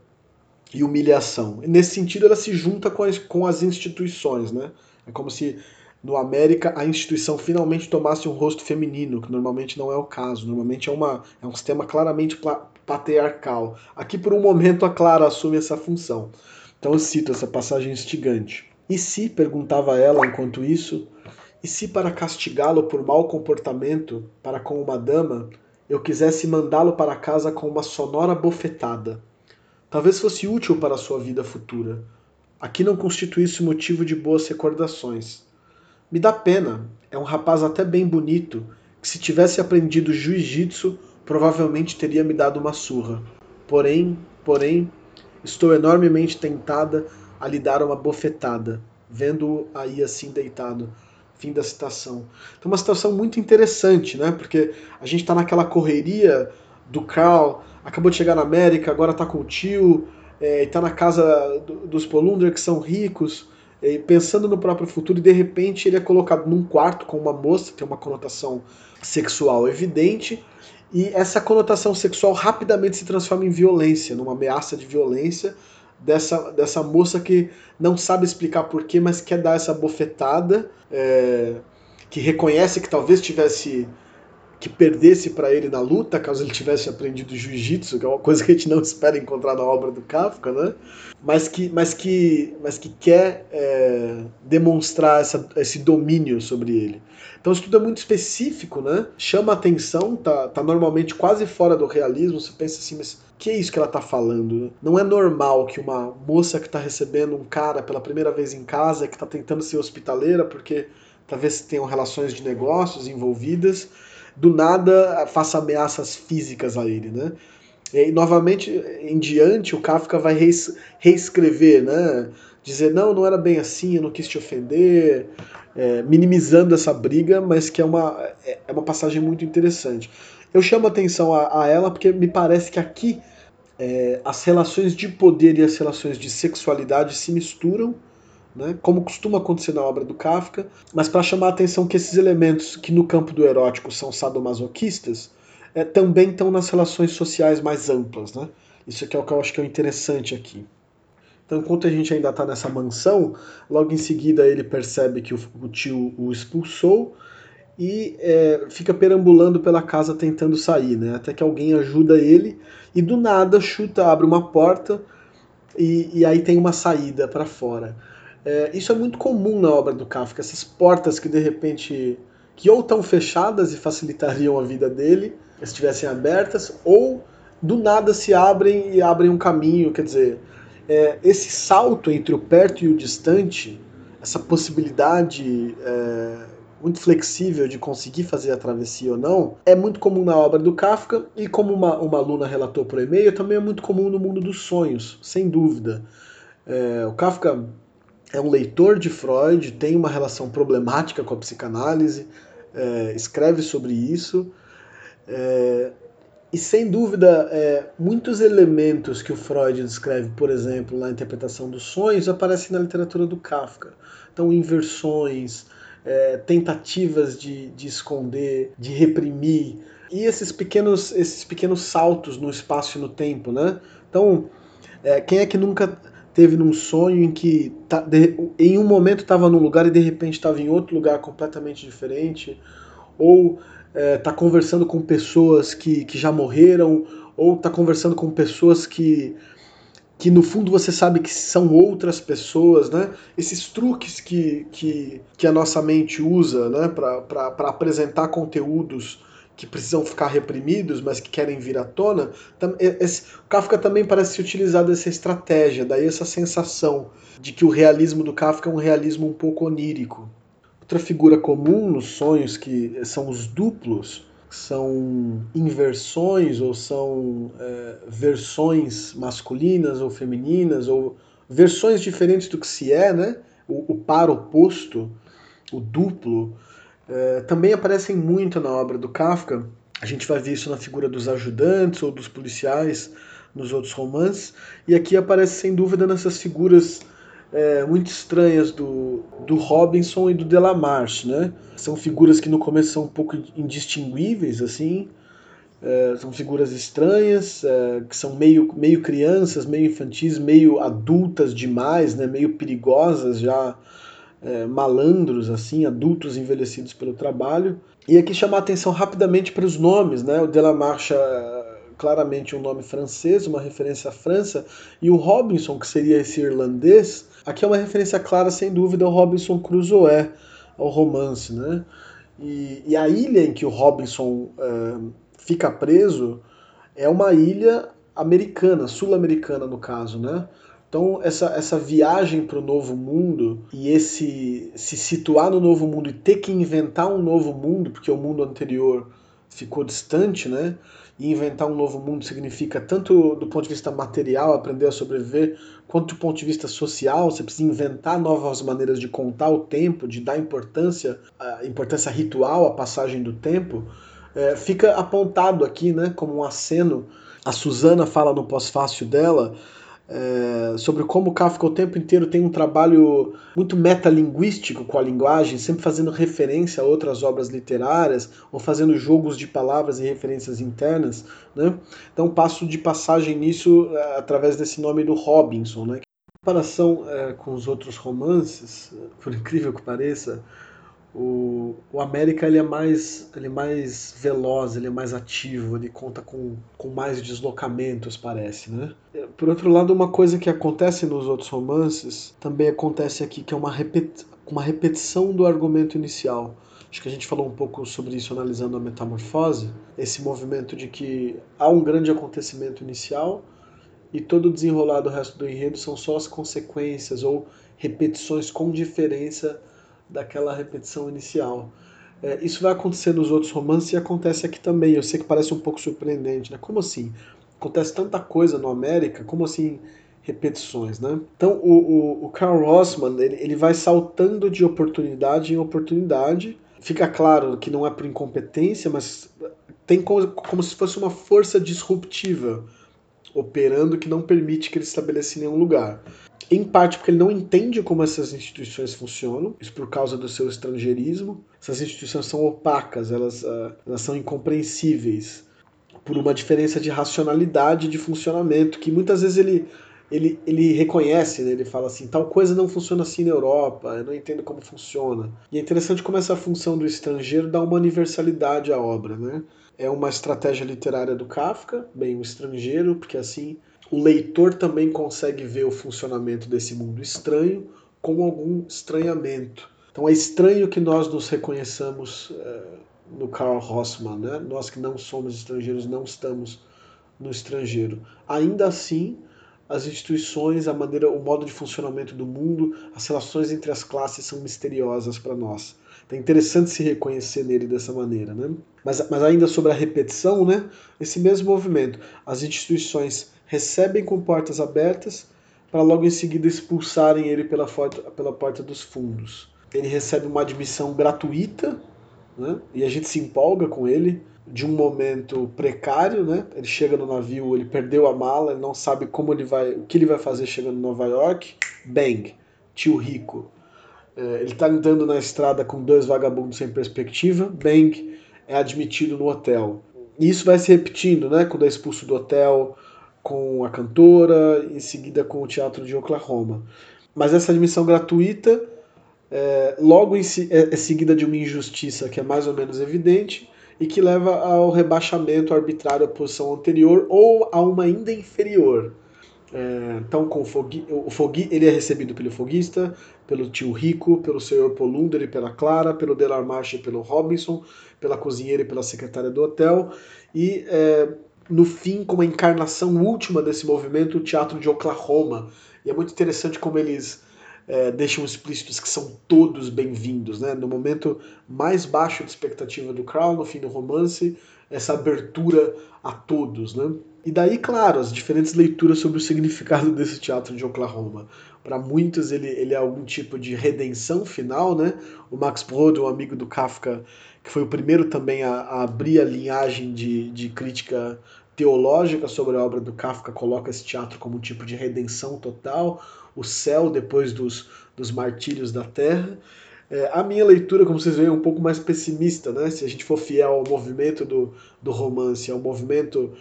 A: e humilhação. E nesse sentido, ela se junta com as, com as instituições, né? É como se no América a instituição finalmente tomasse um rosto feminino, que normalmente não é o caso. Normalmente é, uma, é um sistema claramente patriarcal. Aqui, por um momento, a Clara assume essa função. Então eu cito essa passagem instigante. E se, perguntava ela enquanto isso, e se para castigá-lo por mau comportamento para com uma dama, eu quisesse mandá-lo para casa com uma sonora bofetada? Talvez fosse útil para sua vida futura. Aqui não constituísse motivo de boas recordações. Me dá pena, é um rapaz até bem bonito, que se tivesse aprendido jiu-jitsu provavelmente teria me dado uma surra. Porém, porém, estou enormemente tentada a lhe dar uma bofetada, vendo-o aí assim deitado. Fim da citação. Então, uma situação muito interessante, né? Porque a gente está naquela correria do Carl, acabou de chegar na América, agora está com o tio, é, está na casa do, dos Polunder, que são ricos, é, pensando no próprio futuro, e de repente ele é colocado num quarto com uma moça, tem uma conotação sexual evidente, e essa conotação sexual rapidamente se transforma em violência, numa ameaça de violência dessa, dessa moça que não sabe explicar porquê, mas quer dar essa bofetada, é, que reconhece que talvez tivesse que perdesse para ele na luta, caso ele tivesse aprendido jiu-jitsu, que é uma coisa que a gente não espera encontrar na obra do Kafka, né? Mas que, mas que, mas que quer é, demonstrar essa, esse domínio sobre ele. Então isso tudo é muito específico, né? Chama atenção, tá, tá normalmente quase fora do realismo. Você pensa assim, mas que é isso que ela tá falando? Não é normal que uma moça que tá recebendo um cara pela primeira vez em casa, que tá tentando ser hospitaleira porque talvez tenham relações de negócios envolvidas, do nada faça ameaças físicas a ele, né? E novamente em diante o Kafka vai rees reescrever, né? Dizer não, não era bem assim, eu não quis te ofender, é, minimizando essa briga, mas que é uma, é, é uma passagem muito interessante. Eu chamo atenção a, a ela porque me parece que aqui é, as relações de poder e as relações de sexualidade se misturam né, como costuma acontecer na obra do Kafka, mas para chamar a atenção que esses elementos que no campo do erótico são sadomasoquistas, é, também estão nas relações sociais mais amplas. Né? Isso aqui é o que eu acho que é interessante aqui. Então, enquanto a gente ainda está nessa mansão, logo em seguida ele percebe que o, o tio o expulsou e é, fica perambulando pela casa tentando sair, né? Até que alguém ajuda ele e do nada chuta, abre uma porta e, e aí tem uma saída para fora. É, isso é muito comum na obra do Kafka, essas portas que de repente que ou estão fechadas e facilitariam a vida dele, se estivessem abertas, ou do nada se abrem e abrem um caminho, quer dizer, é, esse salto entre o perto e o distante, essa possibilidade é, muito flexível de conseguir fazer a travessia ou não, é muito comum na obra do Kafka e como uma, uma aluna relatou por e-mail, também é muito comum no mundo dos sonhos, sem dúvida. É, o Kafka é um leitor de Freud, tem uma relação problemática com a psicanálise, é, escreve sobre isso. É, e sem dúvida, é, muitos elementos que o Freud descreve, por exemplo, na interpretação dos sonhos, aparecem na literatura do Kafka. Então, inversões, é, tentativas de, de esconder, de reprimir, e esses pequenos, esses pequenos saltos no espaço e no tempo. Né? Então, é, quem é que nunca teve num sonho em que tá, de, em um momento estava num lugar e de repente estava em outro lugar completamente diferente, ou está é, conversando com pessoas que, que já morreram, ou está conversando com pessoas que, que no fundo você sabe que são outras pessoas, né? Esses truques que, que, que a nossa mente usa né? para apresentar conteúdos que precisam ficar reprimidos, mas que querem vir à tona, esse, o Kafka também parece utilizar dessa estratégia, daí essa sensação de que o realismo do Kafka é um realismo um pouco onírico. Outra figura comum nos sonhos que são os duplos, são inversões ou são é, versões masculinas ou femininas ou versões diferentes do que se é, né? O, o par oposto, o duplo, é, também aparecem muito na obra do Kafka. A gente vai ver isso na figura dos ajudantes ou dos policiais nos outros romances. E aqui aparece sem dúvida nessas figuras é, muito estranhas do, do Robinson e do Delamarche, né? São figuras que no começo são um pouco indistinguíveis, assim. É, são figuras estranhas, é, que são meio, meio crianças, meio infantis, meio adultas demais, né? Meio perigosas já é, malandros, assim, adultos envelhecidos pelo trabalho. E aqui chamar atenção rapidamente para os nomes, né? O Delamarche é claramente um nome francês, uma referência à França, e o Robinson, que seria esse irlandês, aqui é uma referência clara, sem dúvida, ao Robinson Crusoe, ao romance, né? E, e a ilha em que o Robinson é, fica preso é uma ilha americana, sul-americana no caso, né? Então, essa, essa viagem para o novo mundo e esse se situar no novo mundo e ter que inventar um novo mundo, porque o mundo anterior ficou distante, né? E inventar um novo mundo significa tanto do ponto de vista material, aprender a sobreviver, quanto do ponto de vista social, você precisa inventar novas maneiras de contar o tempo, de dar importância, a importância ritual à passagem do tempo. É, fica apontado aqui, né, como um aceno. A Susana fala no pós-fácil dela é, sobre como Kafka o tempo inteiro tem um trabalho muito metalinguístico com a linguagem, sempre fazendo referência a outras obras literárias ou fazendo jogos de palavras e referências internas. Né? Então passo de passagem nisso é, através desse nome do Robinson. Né? Em comparação é, com os outros romances, por incrível que pareça, O, o América ele é mais ele é mais veloz, ele é mais ativo, ele conta com, com mais deslocamentos, parece, né? Por outro lado, uma coisa que acontece nos outros romances também acontece aqui, que é uma, uma repetição do argumento inicial. Acho que a gente falou um pouco sobre isso analisando a metamorfose, esse movimento de que há um grande acontecimento inicial e todo o desenrolar do resto do enredo são só as consequências ou repetições com diferença daquela repetição inicial. É, isso vai acontecer nos outros romances e acontece aqui também. Eu sei que parece um pouco surpreendente, né? Como assim? Acontece tanta coisa no América, como assim repetições, né? Então o, o, o Karl Rossmann ele, ele vai saltando de oportunidade em oportunidade. Fica claro que não é por incompetência, mas tem como, como se fosse uma força disruptiva operando que não permite que ele estabeleça em nenhum lugar em parte porque ele não entende como essas instituições funcionam, isso por causa do seu estrangeirismo. Essas instituições são opacas, elas, uh, elas são incompreensíveis por uma diferença de racionalidade de funcionamento que muitas vezes ele ele, ele reconhece, né? ele fala assim, tal coisa não funciona assim na Europa, eu não entendo como funciona. E é interessante como essa função do estrangeiro dá uma universalidade à obra. Né? É uma estratégia literária do Kafka, bem, o estrangeiro, porque assim o leitor também consegue ver o funcionamento desse mundo estranho com algum estranhamento. Então é estranho que nós nos reconheçamos no Karl Rossmann, né? nós que não somos estrangeiros não estamos no estrangeiro. Ainda assim, as instituições, a maneira, o modo de funcionamento do mundo, as relações entre as classes são misteriosas para nós. Então é interessante se reconhecer nele dessa maneira, né? Mas, mas ainda sobre a repetição, né? Esse mesmo movimento, as instituições recebem com portas abertas para logo em seguida expulsarem ele pela, porta, pela porta dos fundos. Ele recebe uma admissão gratuita né? e a gente se empolga com ele de um momento precário, né? Ele chega no navio, ele perdeu a mala, ele não sabe como ele vai, o que ele vai fazer chegando em Nova York. Bang, tio rico. É, ele está andando na estrada com dois vagabundos sem perspectiva. Bang, é admitido no hotel. E isso vai se repetindo, né? Quando é expulso do hotel, com a cantora, em seguida com o Teatro de Oklahoma. Mas essa admissão gratuita, é, logo em, é, é seguida de uma injustiça que é mais ou menos evidente e que leva ao rebaixamento arbitrário à posição anterior ou a uma ainda inferior. É, então, com o Fogui, o Fogui, ele é recebido pelo foguista, pelo tio Rico, pelo senhor Polunder e pela Clara, pelo Delarmarche e pelo Robinson, pela cozinheira e pela secretária do hotel, e é, no fim, como a encarnação última desse movimento, o Teatro de Oklahoma. E é muito interessante como eles é, deixam explícitos que são todos bem-vindos. Né? No momento mais baixo de expectativa do Crown, no fim do romance, essa abertura a todos. Né? E daí, claro, as diferentes leituras sobre o significado desse teatro de Oklahoma. Para muitos, ele, ele é algum tipo de redenção final. Né? O Max Brod, um amigo do Kafka, que foi o primeiro também a, a abrir a linhagem de, de crítica teológica sobre a obra do Kafka, coloca esse teatro como um tipo de redenção total, o céu depois dos, dos martírios da terra. É, a minha leitura, como vocês veem, é um pouco mais pessimista, né? Se a gente for fiel ao movimento do, do romance, ao movimento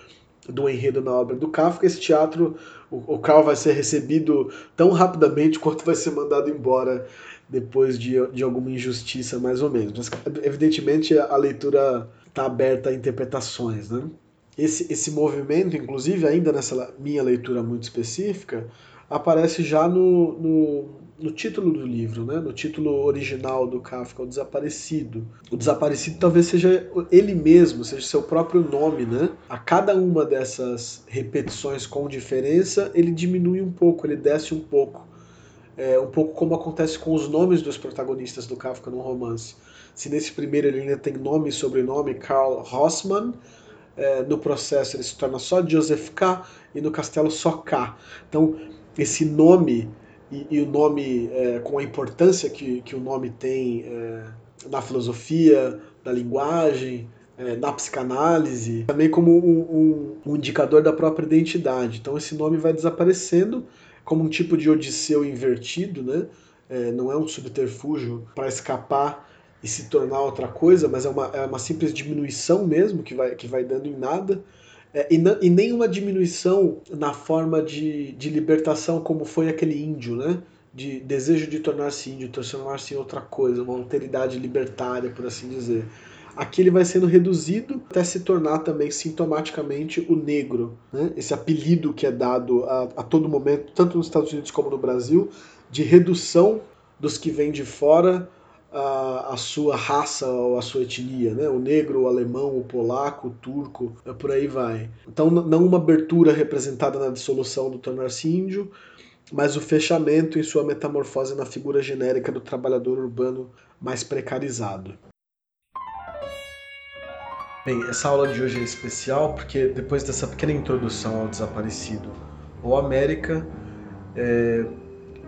A: do enredo na obra do Kafka, esse teatro, o, o Karl vai ser recebido tão rapidamente quanto vai ser mandado embora depois de, de alguma injustiça, mais ou menos. Mas, evidentemente, a leitura está aberta a interpretações, né? Esse, esse movimento, inclusive, ainda nessa minha leitura muito específica, aparece já no, no, no, título do livro, né? no título original do Kafka, O Desaparecido. O Desaparecido talvez seja ele mesmo, seja seu próprio nome. Né? A cada uma dessas repetições com diferença, ele diminui um pouco, ele desce um pouco. É, um pouco como acontece com os nomes dos protagonistas do Kafka no romance. Se nesse primeiro ele ainda tem nome e sobrenome, Karl Rossmann, é, no processo ele se torna só Joseph K e no castelo só K. Então, esse nome e, e o nome é, com a importância que, que o nome tem é, na filosofia, na linguagem, é, na psicanálise, também como um, um, um indicador da própria identidade. Então, esse nome vai desaparecendo como um tipo de odisseu invertido, né? É, não é um subterfúgio para escapar e se tornar outra coisa, mas é uma, é uma simples diminuição mesmo que vai, que vai dando em nada. É, e, e nem uma diminuição na forma de, de libertação como foi aquele índio, né? de desejo de tornar-se índio, transformar-se em outra coisa, uma alteridade libertária, por assim dizer. Aqui ele vai sendo reduzido até se tornar também sintomaticamente o negro, né? esse apelido que é dado a, a todo momento, tanto nos Estados Unidos como no Brasil, de redução dos que vêm de fora a, a, sua raça ou a sua etnia, né? O negro, o alemão, o polaco, o turco, é por aí vai. Então, não uma abertura representada na dissolução do tornar-se índio, mas o fechamento em sua metamorfose na figura genérica do trabalhador urbano mais precarizado. Bem, essa aula de hoje é especial porque depois dessa pequena introdução ao desaparecido ou América, é,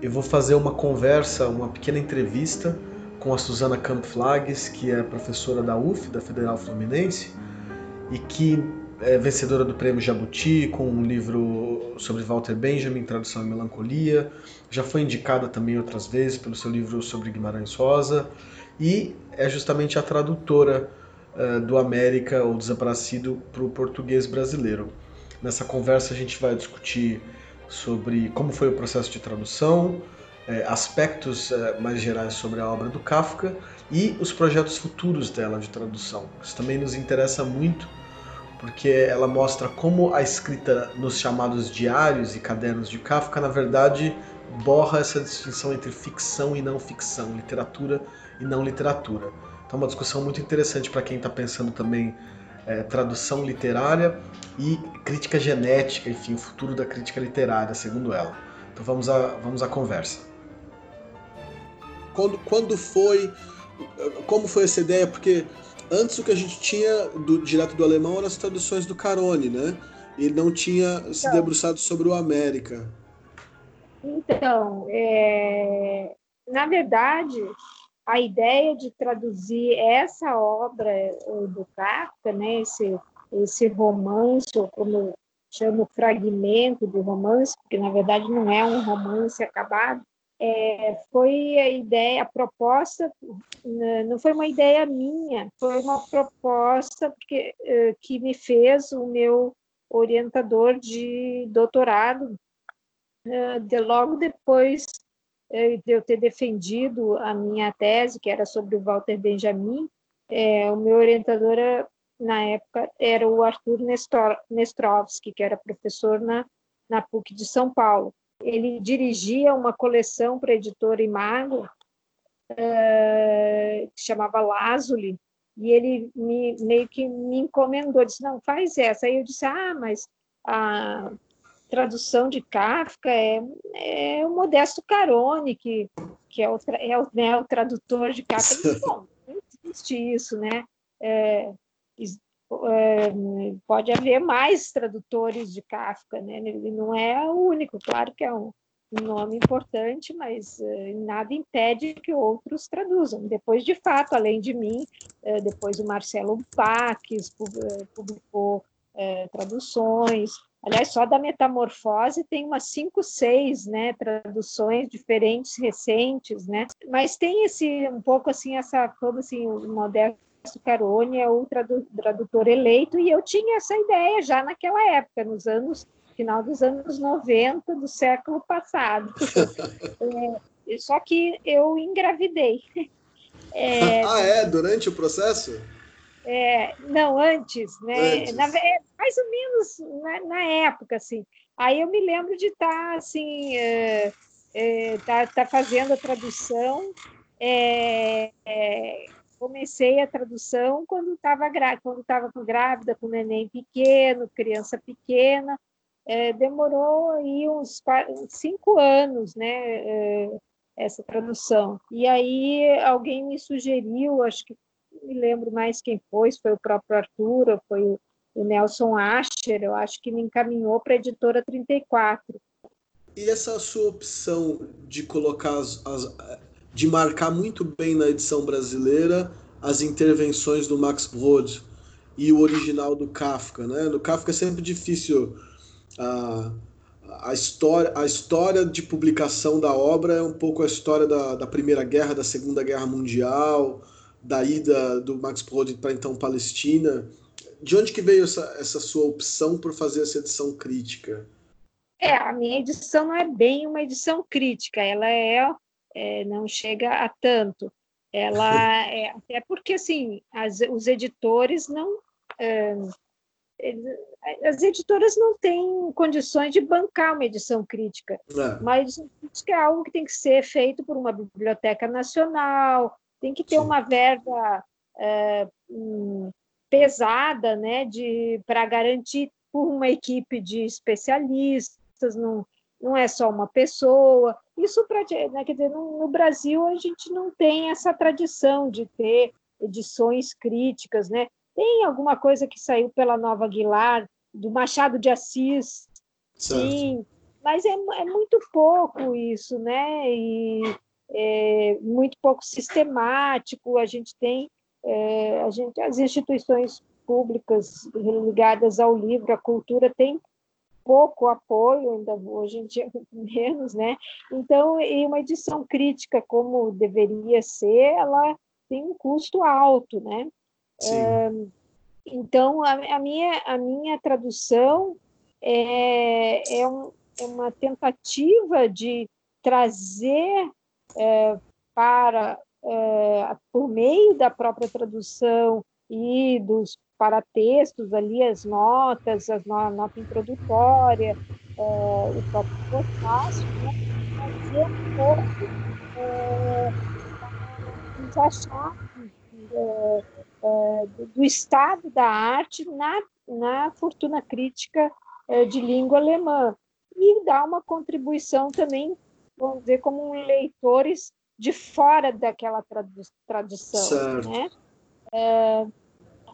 A: eu vou fazer uma conversa, uma pequena entrevista com a Suzana Campflages, que é professora da UF, da Federal Fluminense, e que é vencedora do prêmio Jabuti com um livro sobre Walter Benjamin, Tradução e Melancolia. Já foi indicada também outras vezes pelo seu livro sobre Guimarães Rosa e é justamente a tradutora uh, do América ou Desaparecido para o português brasileiro. Nessa conversa a gente vai discutir sobre como foi o processo de tradução, aspectos é, mais gerais sobre a obra do Kafka e os projetos futuros dela de tradução. Isso também nos interessa muito porque ela mostra como a escrita nos chamados diários e cadernos de Kafka, na verdade, borra essa distinção entre ficção e não ficção, literatura e não literatura. Então, é uma discussão muito interessante para quem está pensando também é, tradução literária e crítica genética, enfim, o futuro da crítica literária, segundo ela. Então, vamos à, vamos à conversa
B: quando, quando foi, como foi essa ideia? Porque antes o que a gente tinha do, direto do alemão eram as traduções do Carone, né? Ele não tinha então, se debruçado sobre o América.
C: Então, é, na verdade, a ideia de traduzir essa obra do Kafka, né, esse, esse romance, ou como eu chamo fragmento de romance, porque na verdade não é um romance acabado, é, foi a ideia, a proposta, né, não foi uma ideia minha, foi uma proposta porque, é, que me fez o meu orientador de doutorado, é, de logo depois é, de eu ter defendido a minha tese, que era sobre o Walter Benjamin, é, o meu orientador, na época, era o Arthur Nestrovski, que era professor na, na PUC de São Paulo ele dirigia uma coleção para a editora Imago, uh, chamava Lazuli, e ele me, meio que me encomendou, disse, não, faz essa. Aí eu disse, ah, mas a tradução de Kafka é, é o Modesto Carone, que, que é, o, é o, né, o tradutor de Kafka. Disse, Bom, não existe isso, né? É, pode haver mais tradutores de Kafka, né? Ele não é o único, claro que é um nome importante, mas é, nada impede que outros traduzam. Depois, de fato, além de mim, é, depois o Marcelo Paques publicou traduções. Aliás, só da Metamorfose tem umas cinco, seis, né, traduções diferentes, recentes, né? Mas tem esse um pouco assim essa como assim o moderno Carone é o tradutor eleito, e eu tinha essa ideia já naquela época, nos anos, final dos anos 90 do século passado. é, só que eu engravidei.
B: É, ah, é? Durante o processo?
C: É, não, antes, né? Antes. Na, mais ou menos na, na, época, assim. Aí eu me lembro de estar, tá, assim, é, é, tá, tá fazendo a tradução, é, é, comecei a tradução quando estava quando estava grávida com neném pequeno, criança pequena. É, demorou aí uns quatro, cinco anos, né, é, essa tradução. E aí alguém me sugeriu, acho que me lembro mais quem foi, se foi o próprio Arthur, foi o, o Nelson Asher, eu acho que me encaminhou para a editora 34.
B: E essa sua opção de colocar as, as de marcar muito bem na edição brasileira as intervenções do Max Brod e o original do Kafka, né? No Kafka é sempre difícil a, a história a história de publicação da obra é um pouco a história da, da Primeira Guerra, da Segunda Guerra Mundial, da ida do Max Brod para então Palestina. De onde que veio essa, essa sua opção por fazer essa edição crítica?
C: É, a minha edição não é bem uma edição crítica, ela é, é não chega a tanto. Ela é até porque assim, as, os editores não é, as editoras não têm condições de bancar uma edição crítica, é. mas crítica é algo que tem que ser feito por uma biblioteca nacional, tem que ter Sim. uma verba é, pesada, né, de para garantir por uma equipe de especialistas, não, não é só uma pessoa. Isso né, quer dizer, no, no Brasil a gente não tem essa tradição de ter edições críticas, né? Tem alguma coisa que saiu pela Nova Aguilar, do Machado de Assis, certo. sim, mas é, é, muito pouco isso, né? E é muito pouco sistemático. A gente tem é, a gente, as instituições públicas ligadas ao livro, à cultura, têm pouco apoio, ainda hoje em dia menos, né? Então, e uma edição crítica como deveria ser, ela tem um custo alto, né? É, então, a, a, minha, a minha tradução é, é, um, é uma tentativa de trazer é, para, é, por meio da própria tradução e dos paratextos ali, as notas, as no, a nota introdutória, é, o próprio prefácio, né, fazer um pouco é, nos achar é, é, do estado da arte na, na fortuna crítica é, de língua alemã e dar uma contribuição também, vamos dizer, como leitores de fora daquela tradu tradução. Né?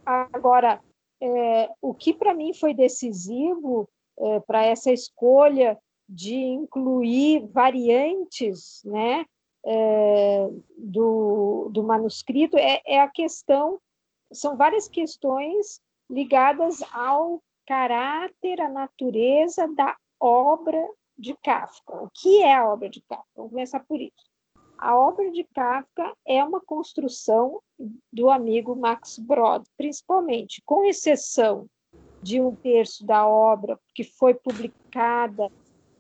C: Agora, é, o que para mim foi decisivo é, para essa escolha de incluir variantes né, é, do, do manuscrito é, é a questão são várias questões ligadas ao caráter, à natureza da obra de Kafka. O que é a obra de Kafka? Vamos começar por isso. A obra de Kafka é uma construção do amigo Max Brod, principalmente, com exceção de um terço da obra que foi publicada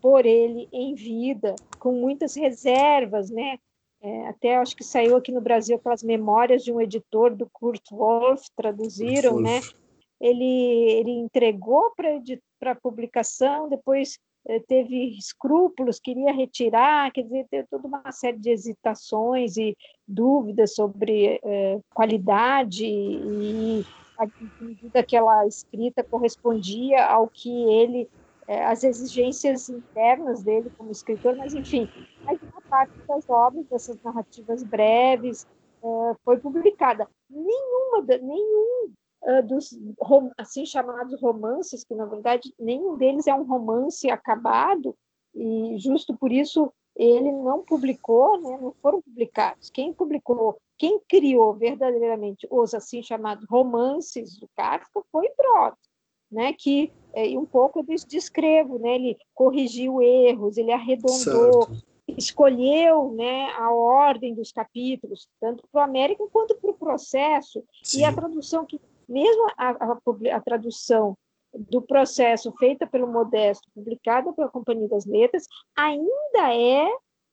C: por ele em vida, com muitas reservas, né? É, até acho que saiu aqui no Brasil aquelas memórias de um editor do Kurt Wolff, traduziram, né? Ele, ele entregou para publicação, depois teve escrúpulos, queria retirar, quer dizer, teve toda uma série de hesitações e dúvidas sobre eh, qualidade e a medida que aquela escrita correspondia ao que ele é, as exigências internas dele como escritor, mas enfim, mas uma parte das obras, dessas narrativas breves, é, foi publicada. Nenhuma, nenhum uh, dos assim chamados romances, que na verdade nenhum deles é um romance acabado, e justo por isso ele não publicou, né, não foram publicados. Quem publicou, quem criou verdadeiramente os assim chamados romances do Kafka foi Brod né, que é, um pouco eu descrevo, né, ele corrigiu erros, ele arredondou, certo. escolheu né, a ordem dos capítulos, tanto para o América quanto para o processo, Sim. e a tradução que, mesmo a, a, a, tradução do processo feita pelo Modesto, publicada pela Companhia das Letras, ainda é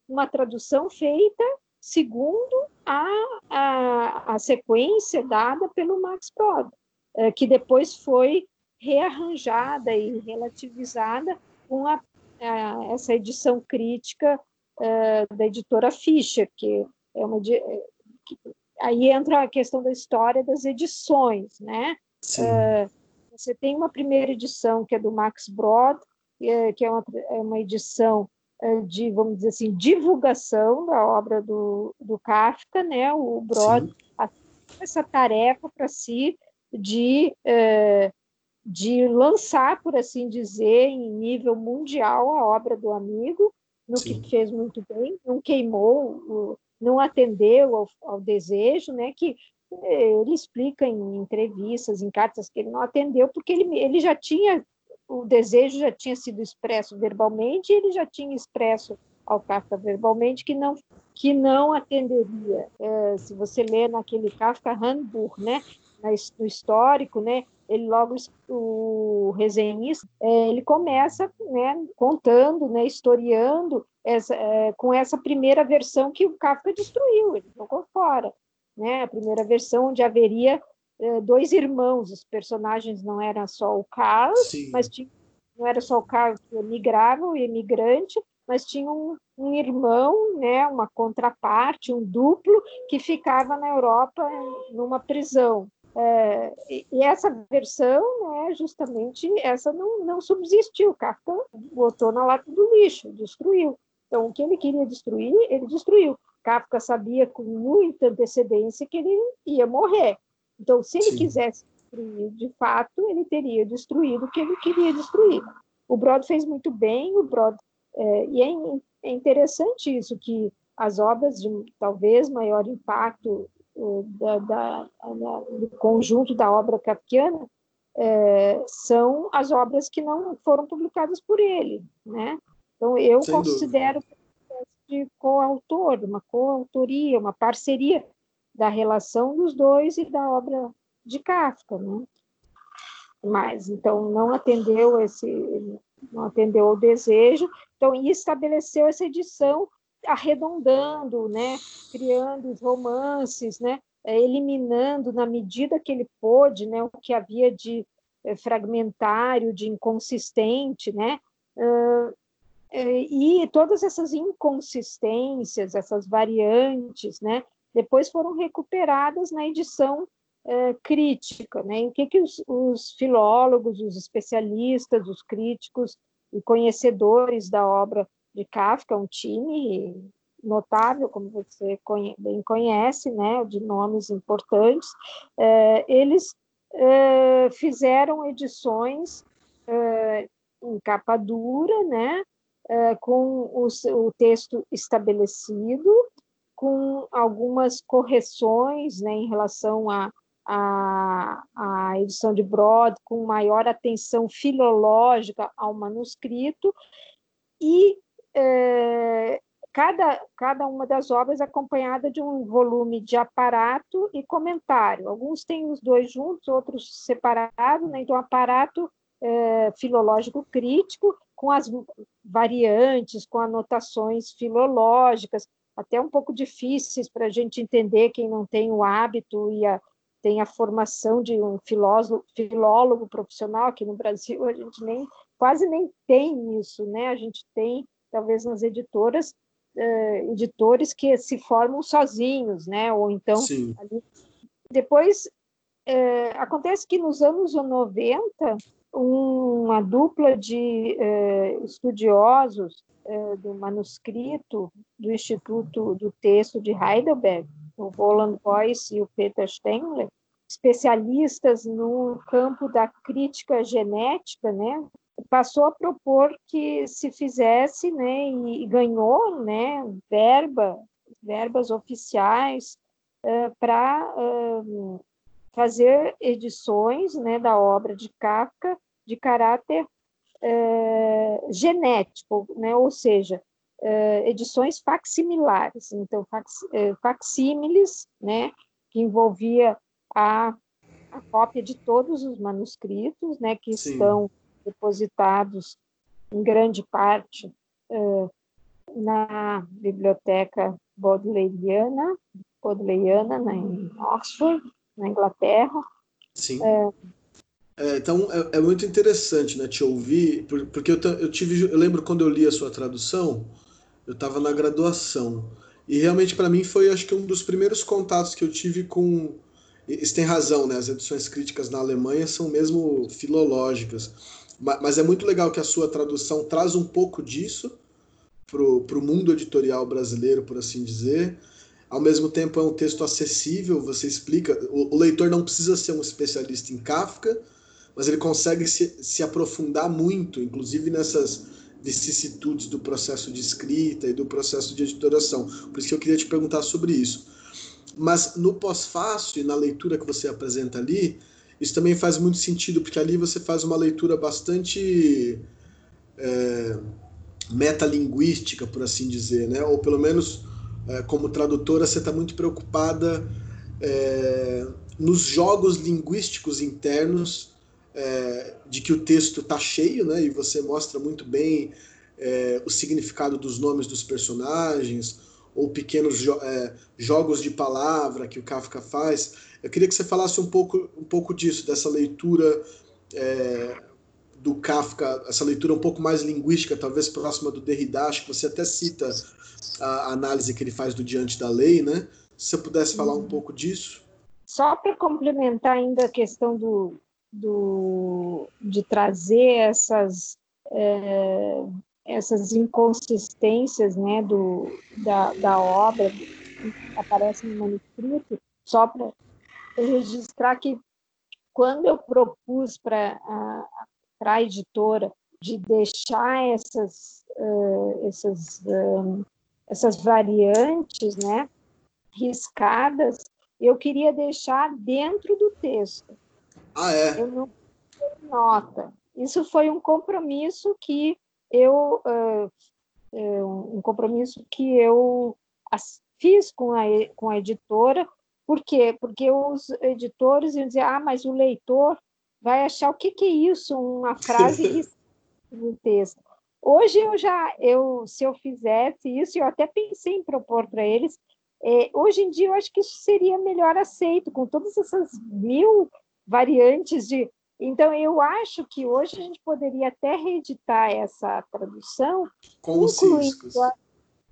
C: uma tradução feita segundo a, a, a sequência dada pelo Max Brod, é, que depois foi rearranjada e relativizada com a, a, essa edição crítica uh, da editora Fischer, que é uma que, aí entra a questão da história das edições, né? Uh, você tem uma primeira edição que é do Max Brod, que é uma, é uma edição de, vamos dizer assim, divulgação da obra do, do Kafka, né? O Brod essa tarefa para si de de lançar, por assim dizer, em nível mundial a obra do amigo, no Sim. que fez muito bem, não queimou, não atendeu ao, ao, desejo, né? Que eh, ele explica em entrevistas, em cartas que ele não atendeu porque ele, ele já tinha o desejo já tinha sido expresso verbalmente, e ele já tinha expresso ao Kafka verbalmente que não que não atenderia. É, se você lê naquele Kafka Handbuch, né? No histórico, né? Ele logo o resenhista, é, ele começa, né, contando, né, historiando essa, é, com essa primeira versão que o Kafka destruiu, ele jogou fora, né? A primeira versão onde haveria é, dois irmãos, os personagens não eram só o Carlos, Sim. mas tinha, não era só o Carlos que emigrava, o imigrante, mas tinha um, um, irmão, né, uma contraparte, um duplo, que ficava na Europa numa prisão. É, e, essa versão, né, justamente, essa não, não subsistiu. Kafka botou na lata do lixo, destruiu. Então, o que ele queria destruir, ele destruiu. Kafka sabia com muita antecedência que ele ia morrer. Então, se ele Sim. quisesse destruir de fato, ele teria destruído o que ele queria destruir. O Brod fez muito bem, o Brod, é, e é, é interessante isso, que as obras de talvez maior impacto da, da, da, do conjunto da obra kafkiana é, são as obras que não foram publicadas por ele, né? Então eu Sem considero de coautor, uma coautoria, uma parceria da relação dos dois e da obra de Kafka, né? Mas então não atendeu esse, não atendeu o desejo, então e estabeleceu essa edição arredondando, né, criando romances, né, é, eliminando na medida que ele pôde, né, o que havia de é, fragmentário, de inconsistente, né, e todas essas inconsistências, essas variantes, né, depois foram recuperadas na edição crítica, né, em que que os, os filólogos, os especialistas, os críticos e conhecedores da obra de Kafka, um time notável, como você bem conhece, né, de nomes importantes, é, eles é, fizeram edições é, em capa dura, né, com o texto estabelecido, com algumas correções né, em relação a, a, a, edição de Brod, com maior atenção filológica ao manuscrito, e é, cada, cada uma das obras acompanhada de um volume de aparato e comentário. Alguns têm os dois juntos, outros separados, né? então aparato é, filológico crítico, com as variantes, com anotações filológicas, até um pouco difíceis para a gente entender quem não tem o hábito e a, tem a formação de um filósofo, filólogo profissional, aqui no Brasil a gente nem quase nem tem isso, né? A gente tem talvez nas editoras, uh, editores que se formam sozinhos, né? Ou então, ali... depois, uh, acontece que nos anos 90, uma dupla de uh, estudiosos do manuscrito do Instituto do Texto de Heidelberg, o Roland Boyce e o Peter Stengler, especialistas no campo da crítica genética, né, passou a propor que se fizesse, né, e ganhou, né, verba, verbas oficiais uh, para uh, fazer edições, né, da obra de Kafka de caráter uh, genético, né, ou seja, edições facsimilares, então fac, facsímiles, né, que envolvia a, a cópia de todos os manuscritos, né, que Sim. estão depositados em grande parte uh, na biblioteca bodleiana, bodleiana né, em Oxford, na Inglaterra.
A: Sim. É, é, então é, é, muito interessante, né, te ouvir, porque eu, eu tive, eu lembro quando eu li a sua tradução, eu estava na graduação e realmente para mim foi, acho que um dos primeiros contatos que eu tive com isso tem razão, né? As edições críticas na Alemanha são mesmo filológicas. Mas é muito legal que a sua tradução traz um pouco disso para o mundo editorial brasileiro, por assim dizer. Ao mesmo tempo, é um texto acessível, você explica. O, o leitor não precisa ser um especialista em Kafka, mas ele consegue se, se aprofundar muito, inclusive nessas vicissitudes do processo de escrita e do processo de editoração. Por isso que eu queria te perguntar sobre isso. Mas no pós-fácil e na leitura que você apresenta ali, isso também faz muito sentido, porque ali você faz uma leitura bastante é, metalinguística, por assim dizer, né? ou pelo menos é, como tradutora você está muito preocupada é,
B: nos jogos linguísticos internos é, de que o texto está cheio, né? E você mostra muito bem é, o significado dos nomes dos personagens ou pequenos jo é, jogos de palavra que o Kafka faz. Eu queria que você falasse um pouco, um pouco disso, dessa leitura é, do Kafka, essa leitura um pouco mais linguística, talvez próxima do Derrida, acho que você até cita a análise que ele faz do Diante da Lei, né? Se você pudesse falar um uhum. pouco disso.
C: Só para complementar ainda a questão do, do, de trazer essas, é, essas inconsistências né, do, da, da obra que aparece no manuscrito, só para registrar que quando eu propus para a, editora de deixar essas, uh, essas, essas variantes né, riscadas, eu queria deixar dentro do texto.
B: Ah, é?
C: Eu não nota. Isso foi um compromisso que eu uh, um compromisso que eu fiz com a, com a editora. Por quê? Porque os editores iam dizer, ah, mas o leitor vai achar o que, que é isso, uma frase no texto. Hoje eu já, eu, se eu fizesse isso, eu até pensei em propor para eles. É, hoje em dia eu acho que isso seria melhor aceito, com todas essas mil variantes de então, eu acho que hoje a gente poderia até reeditar essa tradução,
B: com incluindo a,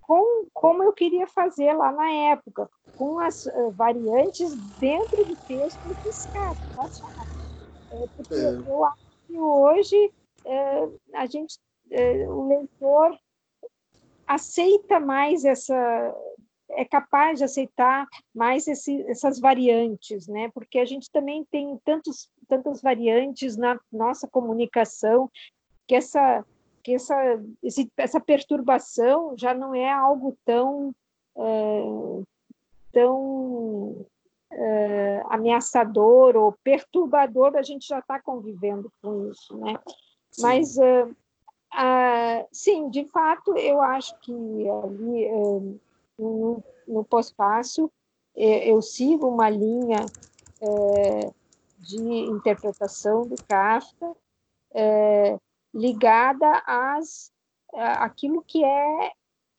C: com, como eu queria fazer lá na época, com as uh, variantes dentro do texto fiscal. É, porque é. eu acho que hoje é, a gente, é, o leitor aceita mais essa é capaz de aceitar mais esse, essas variantes, né? Porque a gente também tem tantos, tantas variantes na nossa comunicação que essa que essa, esse, essa perturbação já não é algo tão é, tão é, ameaçador ou perturbador, a gente já está convivendo com isso, né? Sim. Mas uh, sim, de fato, eu acho que ali no, no pós-fácil, é, eu sigo uma linha de interpretação do Kafka é, ligada às aquilo que é,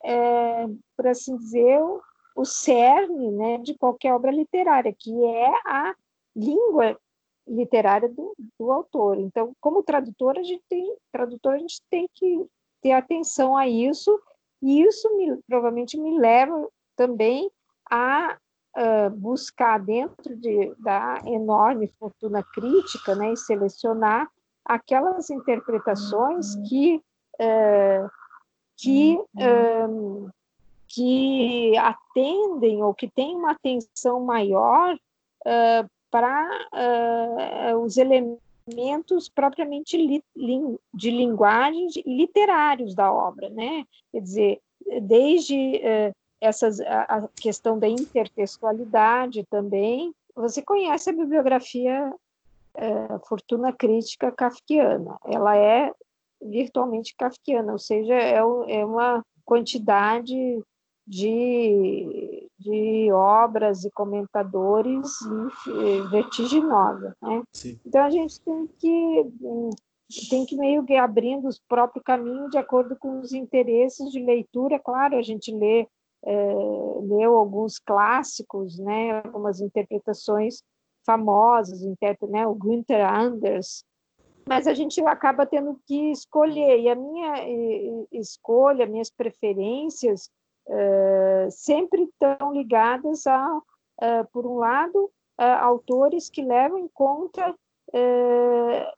C: é por assim dizer, o, o cerne né, de qualquer obra literária, que é a língua literária do, do, autor. Então, como tradutor, a gente tem, tradutor, a gente tem que ter atenção a isso e isso me, provavelmente me leva também a uh, buscar dentro de, da enorme fortuna crítica né, e selecionar aquelas interpretações uhum. que, uh, que, um, que atendem ou que têm uma atenção maior uh, para os elementos propriamente li, de linguagem e literários da obra, né? Quer dizer, desde essas, a, a questão da intertextualidade também. Você conhece a bibliografia é, Fortuna Crítica Kafkiana. Ela é virtualmente kafkiana, ou seja, é, é uma quantidade de, de obras e comentadores vertiginosa. Né? Então a gente tem que tem que meio que abrindo os próprios caminhos de acordo com os interesses de leitura. Claro, a gente lê leu alguns clássicos, né, algumas interpretações famosas, né, o Günther Anders, mas a gente acaba tendo que escolher, e a minha escolha, minhas preferências, é, sempre estão ligadas a, é, por um lado, autores que levam em conta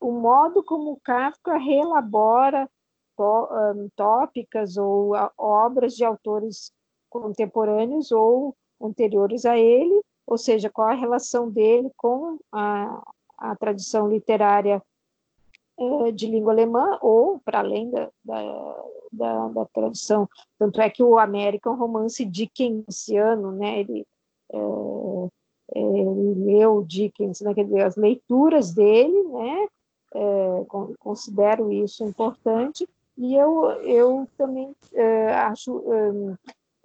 C: o modo como Kafka reelabora tópicas ou obras de autores contemporâneos ou anteriores a ele, ou seja, qual a relação dele com a, a tradição literária é, de língua alemã ou para além da, da, da, da, tradição. Tanto é que o American Romance Dickensiano, né, ele, é, ele leu Dickens, né, dizer, as leituras dele, né, é, considero isso importante, e eu, eu também acho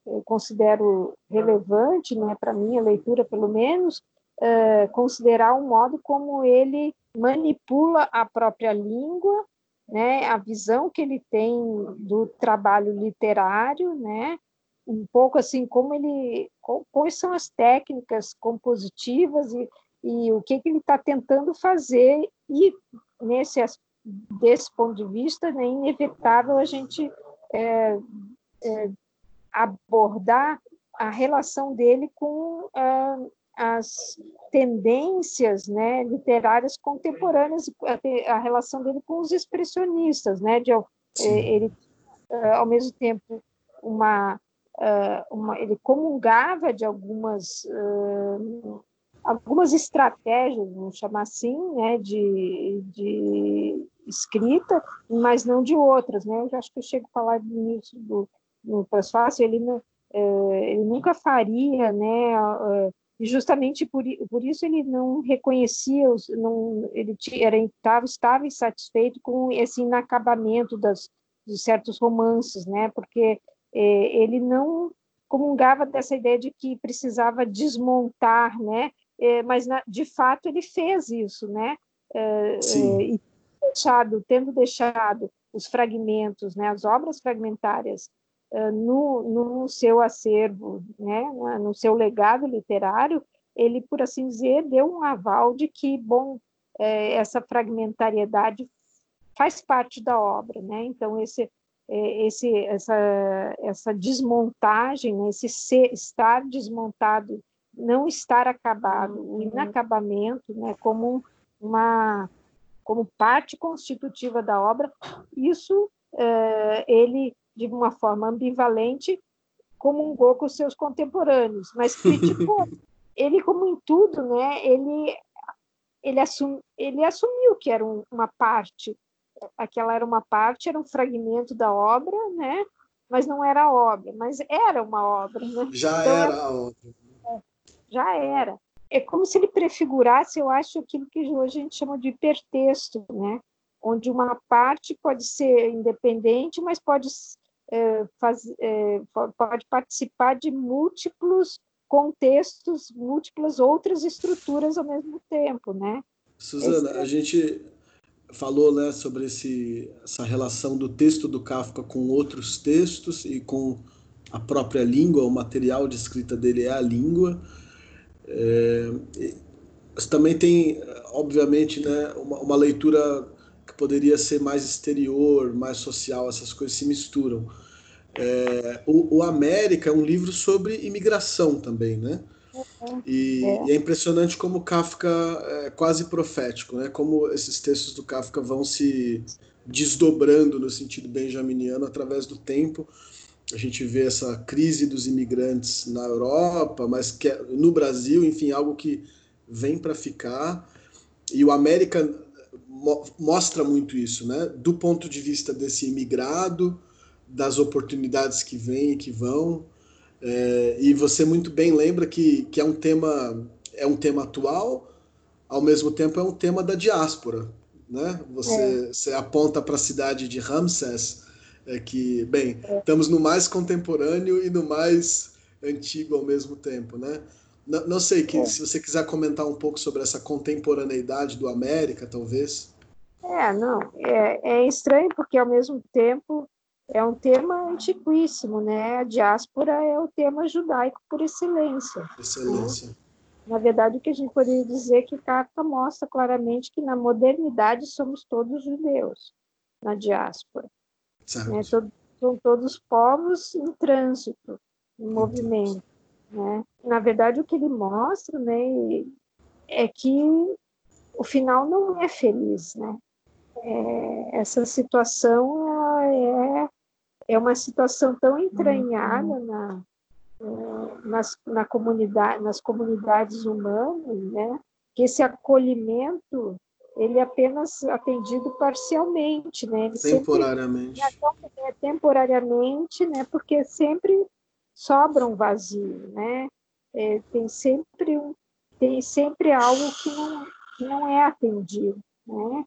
C: eu considero relevante, né, para minha leitura pelo menos, uh, considerar o modo como ele manipula a própria língua, né, a visão que ele tem do trabalho literário, né, um pouco assim como ele, quais são as técnicas compositivas e, e o que, que ele está tentando fazer e nesse desse ponto de vista, né, inevitável a gente é, é, abordar a relação dele com ah, as tendências né, literárias contemporâneas, a, a, relação dele com os expressionistas, né, de, é, ele, ah, ao mesmo tempo, uma, ah, uma, ele comungava de algumas algumas estratégias, vamos chamar assim, né, de, de escrita, mas não de outras, né? Eu acho que eu chego a falar nisso do, no prefácio, ele, não, é, ele nunca faria, né? E justamente por, por isso ele não reconhecia, os, não, ele era, estava, estava insatisfeito com esse inacabamento das, de certos romances, né? Porque é, ele não comungava dessa ideia de que precisava desmontar, né? É, mas na, de fato ele fez isso, né? E deixado, tendo deixado os fragmentos, né, as obras fragmentárias no, no seu acervo, né, no seu legado literário, ele, por assim dizer, deu um aval de que, bom, é, essa fragmentariedade faz parte da obra, né? Então esse é, esse essa essa desmontagem, esse ser, estar desmontado, não estar acabado, o uhum. inacabamento, né? Como uma como parte constitutiva da obra, isso ele, de uma forma ambivalente, comungou com seus contemporâneos, mas criticou. ele, como em tudo, né, ele, ele, assum, ele assumiu que era um, uma parte, aquela era uma parte, era um fragmento da obra, né, mas não era obra, mas era uma obra. Né?
A: Já então, era a obra.
C: Já era é como se ele prefigurasse, eu acho, aquilo que hoje a gente chama de hipertexto, né? onde uma parte pode ser independente, mas pode, é, faz, é, pode participar de múltiplos contextos, múltiplas outras estruturas ao mesmo tempo, né?
A: Suzana, esse... a gente falou né, sobre esse, essa relação do texto do Kafka com outros textos e com a própria língua, o material de escrita dele é a língua. É, também tem, obviamente, né, uma, uma, leitura que poderia ser mais exterior, mais social, essas coisas se misturam. É, o, o, América é um livro sobre imigração também, né? E é. e é impressionante como Kafka é quase profético, né? Como esses textos do Kafka vão se desdobrando no sentido benjaminiano através do tempo a gente vê essa crise dos imigrantes na Europa, mas que é, no Brasil, enfim, algo que vem para ficar. E o América mostra muito isso, né? Do ponto de vista desse imigrado, das oportunidades que vêm e que vão. É, e você muito bem lembra que, que é um tema é um tema atual, ao mesmo tempo é um tema da diáspora, né? Você, é. você aponta para a cidade de Ramses, é que, bem, estamos no mais contemporâneo e no mais antigo ao mesmo tempo, né? Não, não sei que, é. se você quiser comentar um pouco sobre essa contemporaneidade do América, talvez.
C: É, não, é, é estranho porque ao mesmo tempo é um tema antiquíssimo, né? A diáspora é o tema judaico por excelência.
A: Excelência.
C: Né? Na verdade, o que a gente poderia dizer é que Kafka mostra claramente que na modernidade somos todos judeus na diáspora. Né? Todo, são todos povos em trânsito, em movimento. Né? Na verdade, o que ele mostra né, é que o final não é feliz. Né? É, essa situação é, é uma situação tão entranhada uhum. na, nas, na comunidade, nas comunidades humanas, né? que esse acolhimento ele é apenas atendido parcialmente, né? Ele
A: temporariamente.
C: Sempre, é, temporariamente, né? Porque sempre sobra um vazio, né? É, tem sempre um, tem sempre algo que não, que não é atendido, né?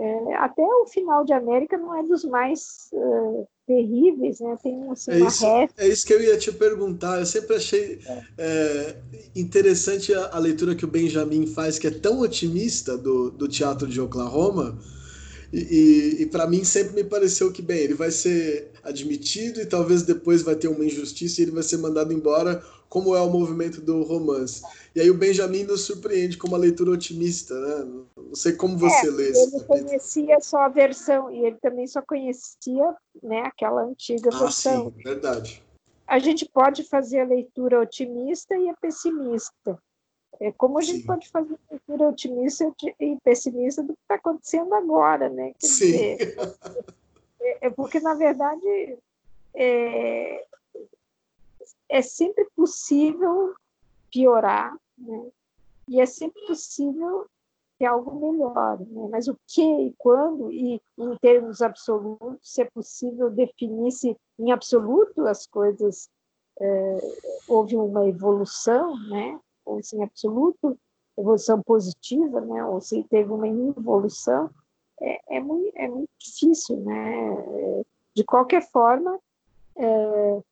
C: É, até o final de América não é dos mais uh, terríveis, né? Tem
B: assim, é, isso, é isso que eu ia te perguntar. Eu sempre achei é. É, interessante a, a, leitura que o Benjamin faz, que é tão otimista do, do teatro de Oklahoma. E, e, e para mim sempre me pareceu que, bem, ele vai ser admitido e talvez depois vai ter uma injustiça e ele vai ser mandado embora, como é o movimento do romance. E aí o Benjamin nos surpreende com uma leitura otimista, né? Não sei como você é, lê
C: Ele conhecia só a versão, e ele também só conhecia né, aquela antiga ah, versão.
B: Sim, verdade.
C: A gente pode fazer a leitura otimista e a pessimista. É como a gente sim. pode fazer a leitura otimista e pessimista do que está acontecendo agora, né? Quer sim. Dizer, é, é porque, na verdade, é, é sempre possível piorar, né? e é sempre possível ter algo melhor. Né? Mas o que e quando, e em termos absolutos, se é possível definir se em absoluto as coisas é, houve uma evolução, né? ou se em absoluto evolução positiva, né? ou se teve uma involução, é, é, muito, é muito difícil. Né? De qualquer forma, é,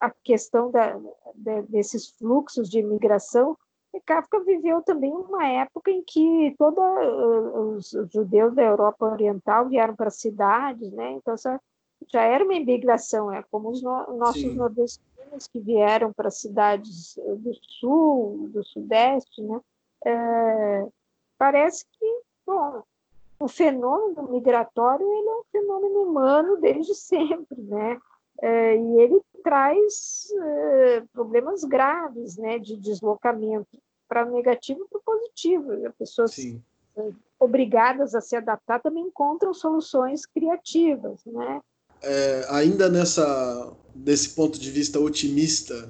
C: a questão da, de, desses fluxos de imigração Kafka viveu também uma época em que todos uh, os judeus da Europa Oriental vieram para as cidades, né? Então essa já era uma imigração, é como os no, nossos Sim. nordestinos que vieram para as cidades do sul, do sudeste, né? É, parece que, bom, o fenômeno migratório ele é um fenômeno humano desde sempre, né? É, e ele traz é, problemas graves né, de deslocamento para o negativo e para o positivo. As pessoas Sim. Obrigadas a se adaptar também encontram soluções criativas. Né?
B: É, ainda nessa, desse ponto de vista otimista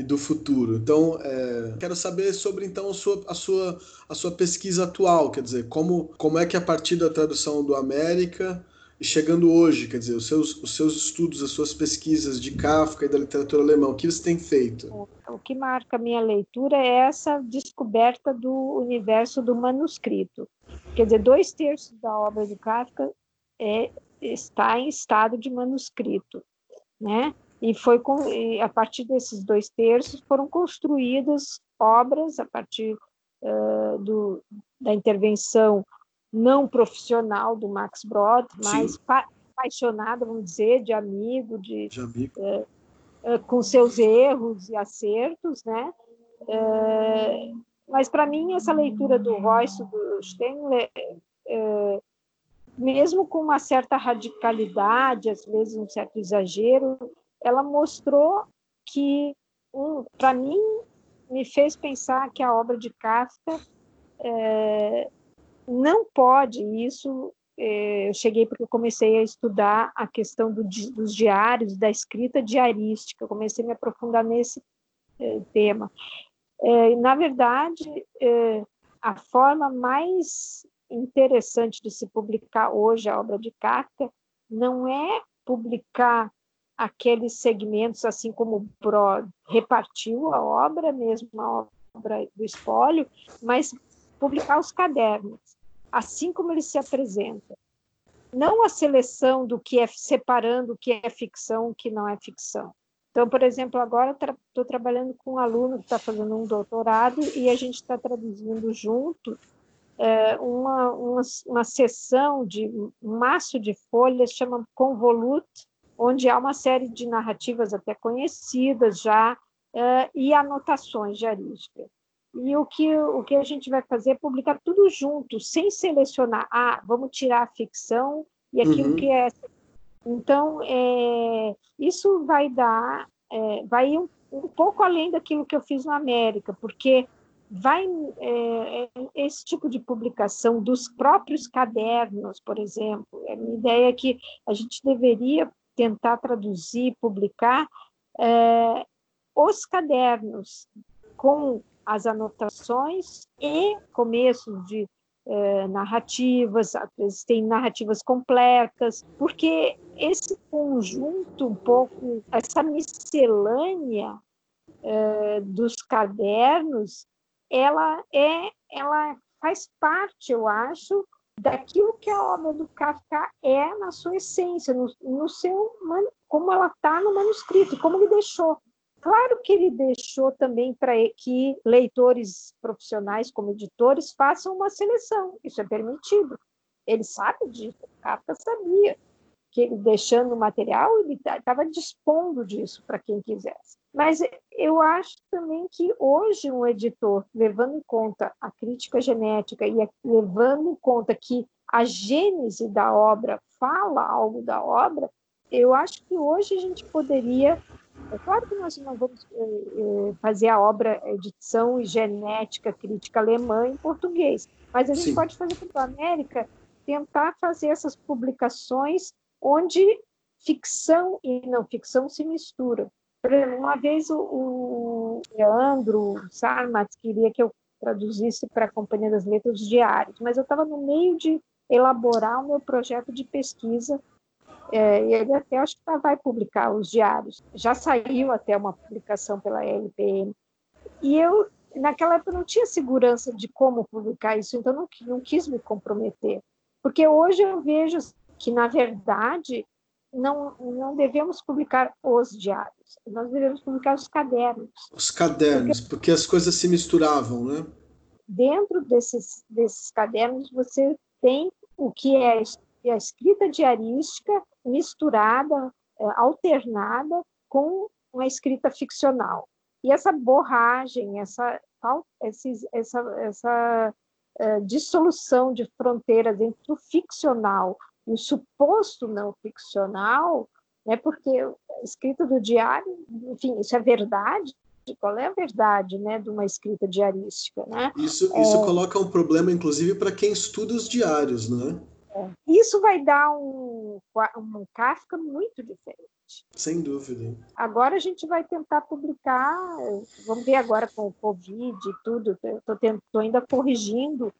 B: do futuro. Então, é, quero saber sobre então a sua, a sua, a sua pesquisa atual, quer dizer, como, como é que a partir da tradução do América e chegando hoje, quer dizer, os seus, os seus estudos, as suas pesquisas de Kafka e da literatura alemã, o que você tem feito?
C: O que marca a minha leitura é essa descoberta do universo do manuscrito. Quer dizer, dois terços da obra de Kafka é, está em estado de manuscrito, né? E foi com, e a partir desses dois terços foram construídas obras a partir uh, do, da intervenção não profissional do Max Brod, mas pa apaixonada, vamos dizer, de amigo, de, de amigo. É, é, com seus erros e acertos, né? Mas para mim essa leitura do Royce do Stengler, é, mesmo com uma certa radicalidade, às vezes um certo exagero, ela mostrou que, um, para mim, me fez pensar que a obra de Kafka é, não pode isso. É, eu cheguei porque eu comecei a estudar a questão do, dos diários, da escrita diarística, eu comecei a me aprofundar nesse é, tema. É, na verdade, a forma mais interessante de se publicar hoje a obra de Kafka não é publicar aqueles segmentos, assim como o Pro repartiu a obra, mesmo a obra do espólio, mas publicar os cadernos, assim como ele se apresenta. Não a seleção do que é separando o que é ficção, o que não é ficção. Então, por exemplo, agora estou tra trabalhando com um aluno que está fazendo um doutorado e a gente está traduzindo junto é, uma, uma, uma sessão de um maço de folhas, chama Convolute, onde há uma série de narrativas até conhecidas já é, e anotações diarísticas. E o que, o que a gente vai fazer é publicar tudo junto, sem selecionar. Ah, vamos tirar a ficção e aquilo uhum. que é. Então, é, isso vai dar, é, vai um, um, pouco além daquilo que eu fiz na América, porque vai é, é, esse tipo de publicação dos próprios cadernos, por exemplo. A minha ideia é que a gente deveria tentar traduzir, publicar é, os cadernos com as anotações e começos de eh, narrativas, às vezes tem narrativas completas, porque esse conjunto, um pouco, essa miscelânea eh, dos cadernos, ela é, ela faz parte, eu acho, daquilo que a obra do Kafka é na sua essência, no, no seu como ela está no manuscrito, como ele deixou. Claro que ele deixou também para que leitores profissionais, como editores, façam uma seleção. Isso é permitido. Ele sabe disso. Kafka sabia que ele deixando o material, ele estava dispondo disso para quem quisesse. Mas eu acho também que hoje um editor, levando em conta a crítica genética e levando em conta que a gênese da obra fala algo da obra, eu acho que hoje a gente poderia. É claro que nós não vamos é, fazer a obra edição e genética crítica alemã em português, mas a gente Sim. pode fazer para a América tentar fazer essas publicações onde ficção e não ficção se misturam. Por exemplo, uma vez o, Leandro Sarmatz queria que eu traduzisse para a Companhia das Letras diários, mas eu estava no meio de elaborar o meu projeto de pesquisa é, e ele até acho que tá, vai publicar os diários. Já saiu até uma publicação pela LPM. E eu, naquela época, não tinha segurança de como publicar isso, então não, não quis me comprometer. Porque hoje eu vejo que, na verdade, não, não devemos publicar os diários, nós devemos publicar os cadernos.
B: Os cadernos, porque, porque as coisas se misturavam, né?
C: Dentro desses, desses cadernos, você tem o que é a escrita diarística misturada, é, alternada com uma escrita ficcional. E essa borragem, essa, essa, essa, essa é, dissolução de fronteiras entre o ficcional o suposto não ficcional, né, porque a escrita do diário, enfim, isso é verdade, qual é a verdade né, de uma escrita diarística. Né?
B: Isso, isso é, coloca um problema, inclusive, para quem estuda os diários, né?
C: É, isso vai dar um, um Kafka muito diferente.
B: Sem dúvida.
C: Agora a gente vai tentar publicar, vamos ver agora com o Covid e tudo, estou ainda corrigindo, é,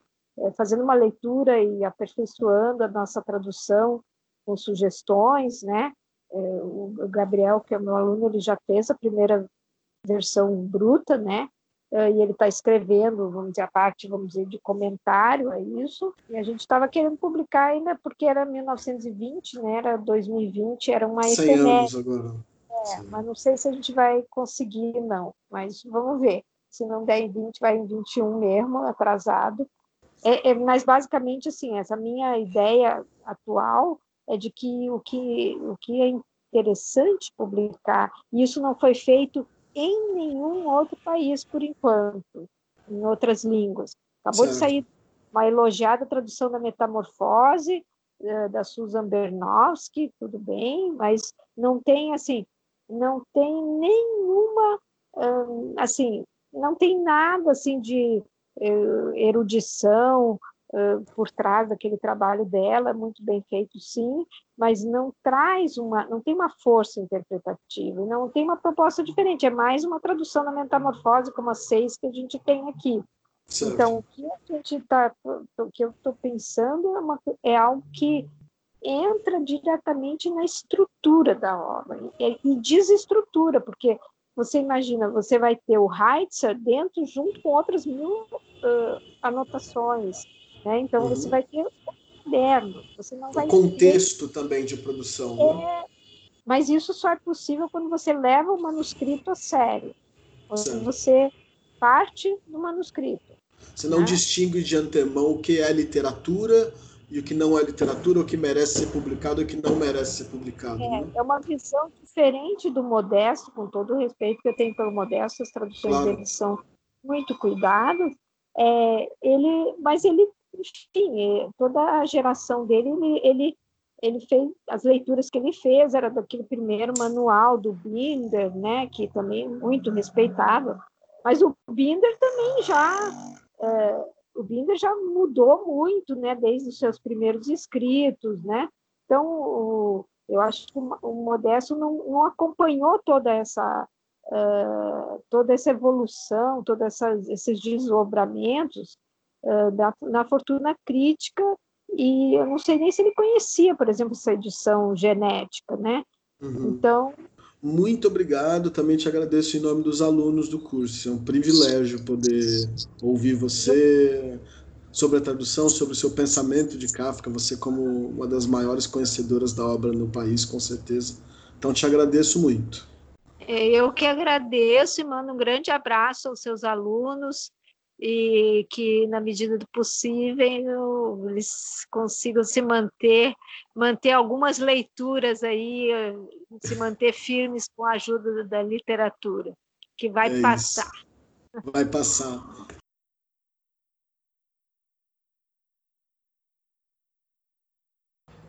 C: fazendo uma leitura e aperfeiçoando a nossa tradução com sugestões, né? É, o Gabriel, que é meu aluno, ele já fez a primeira versão bruta, né? Eh, e ele está escrevendo, vamos dizer, a parte, vamos dizer, de comentário a isso. E a gente estava querendo publicar ainda, porque era 1920, né? Era 2020, era uma
B: 100 anos agora.
C: É, mas não sei se a gente vai conseguir, não. Mas vamos ver. Se não der em 20, vai em 21 mesmo, atrasado. É, é, mas basicamente, assim, essa minha ideia atual é de que o que, o que é interessante publicar, e isso não foi feito em nenhum outro país por enquanto, em outras línguas. Acabou de sair uma elogiada tradução da Metamorfose eh, da Susan Bernowski, tudo bem, mas não tem assim, não tem nenhuma assim, não tem nada assim de erudição por trás daquele trabalho dela, muito bem feito, sim, mas não traz uma, não tem uma força interpretativa, não tem uma proposta diferente, é mais uma tradução da metamorfose como as seis que a gente tem aqui. Certo. Então, o que a gente tá, o que eu estou pensando é, uma, é algo que entra diretamente na estrutura da obra e, e desestrutura, porque você imagina, você vai ter o Heitzer dentro junto com outras mil uh, anotações, né? Então, uhum. você vai ter o caderno, você não vai...
B: O contexto ter... também de produção, né? é... né?
C: Mas isso só é possível quando você leva o manuscrito a sério, quando certo. você parte do manuscrito.
B: Você não né? distingue de antemão o que é literatura e o que não é literatura, o que merece ser publicado e o que não merece ser publicado.
C: É,
B: né?
C: é uma visão diferente do Modesto, com todo o respeito que eu tenho pelo Modesto, as traduções claro. dele são muito cuidadas, é, ele, mas ele enfim, é, toda a geração dele, ele, ele, ele fez, as leituras que ele fez era daquele primeiro manual do Binder, né, que também é muito respeitável, mas o Binder também já, é, o Binder já mudou muito, né, desde os seus primeiros escritos, né, então o, eu acho que o Modesto não, não acompanhou toda essa Uh, toda essa evolução, todos esses desdobramentos da, na Fortuna Crítica, e eu não sei nem se ele conhecia, por exemplo, essa edição genética, né? Uhum. Então.
B: Muito obrigado, também te agradeço em nome dos alunos do curso. É um privilégio poder ouvir você,
A: sobre a tradução, sobre o seu pensamento de Kafka, você como uma das maiores conhecedoras da obra no país, com certeza. Então, te agradeço muito.
C: É, eu que agradeço e mando um grande abraço aos seus alunos e que, na medida do possível, eles consigam se manter, manter algumas leituras aí, se manter firmes com a ajuda da literatura, que vai é passar.
A: Isso. Vai passar.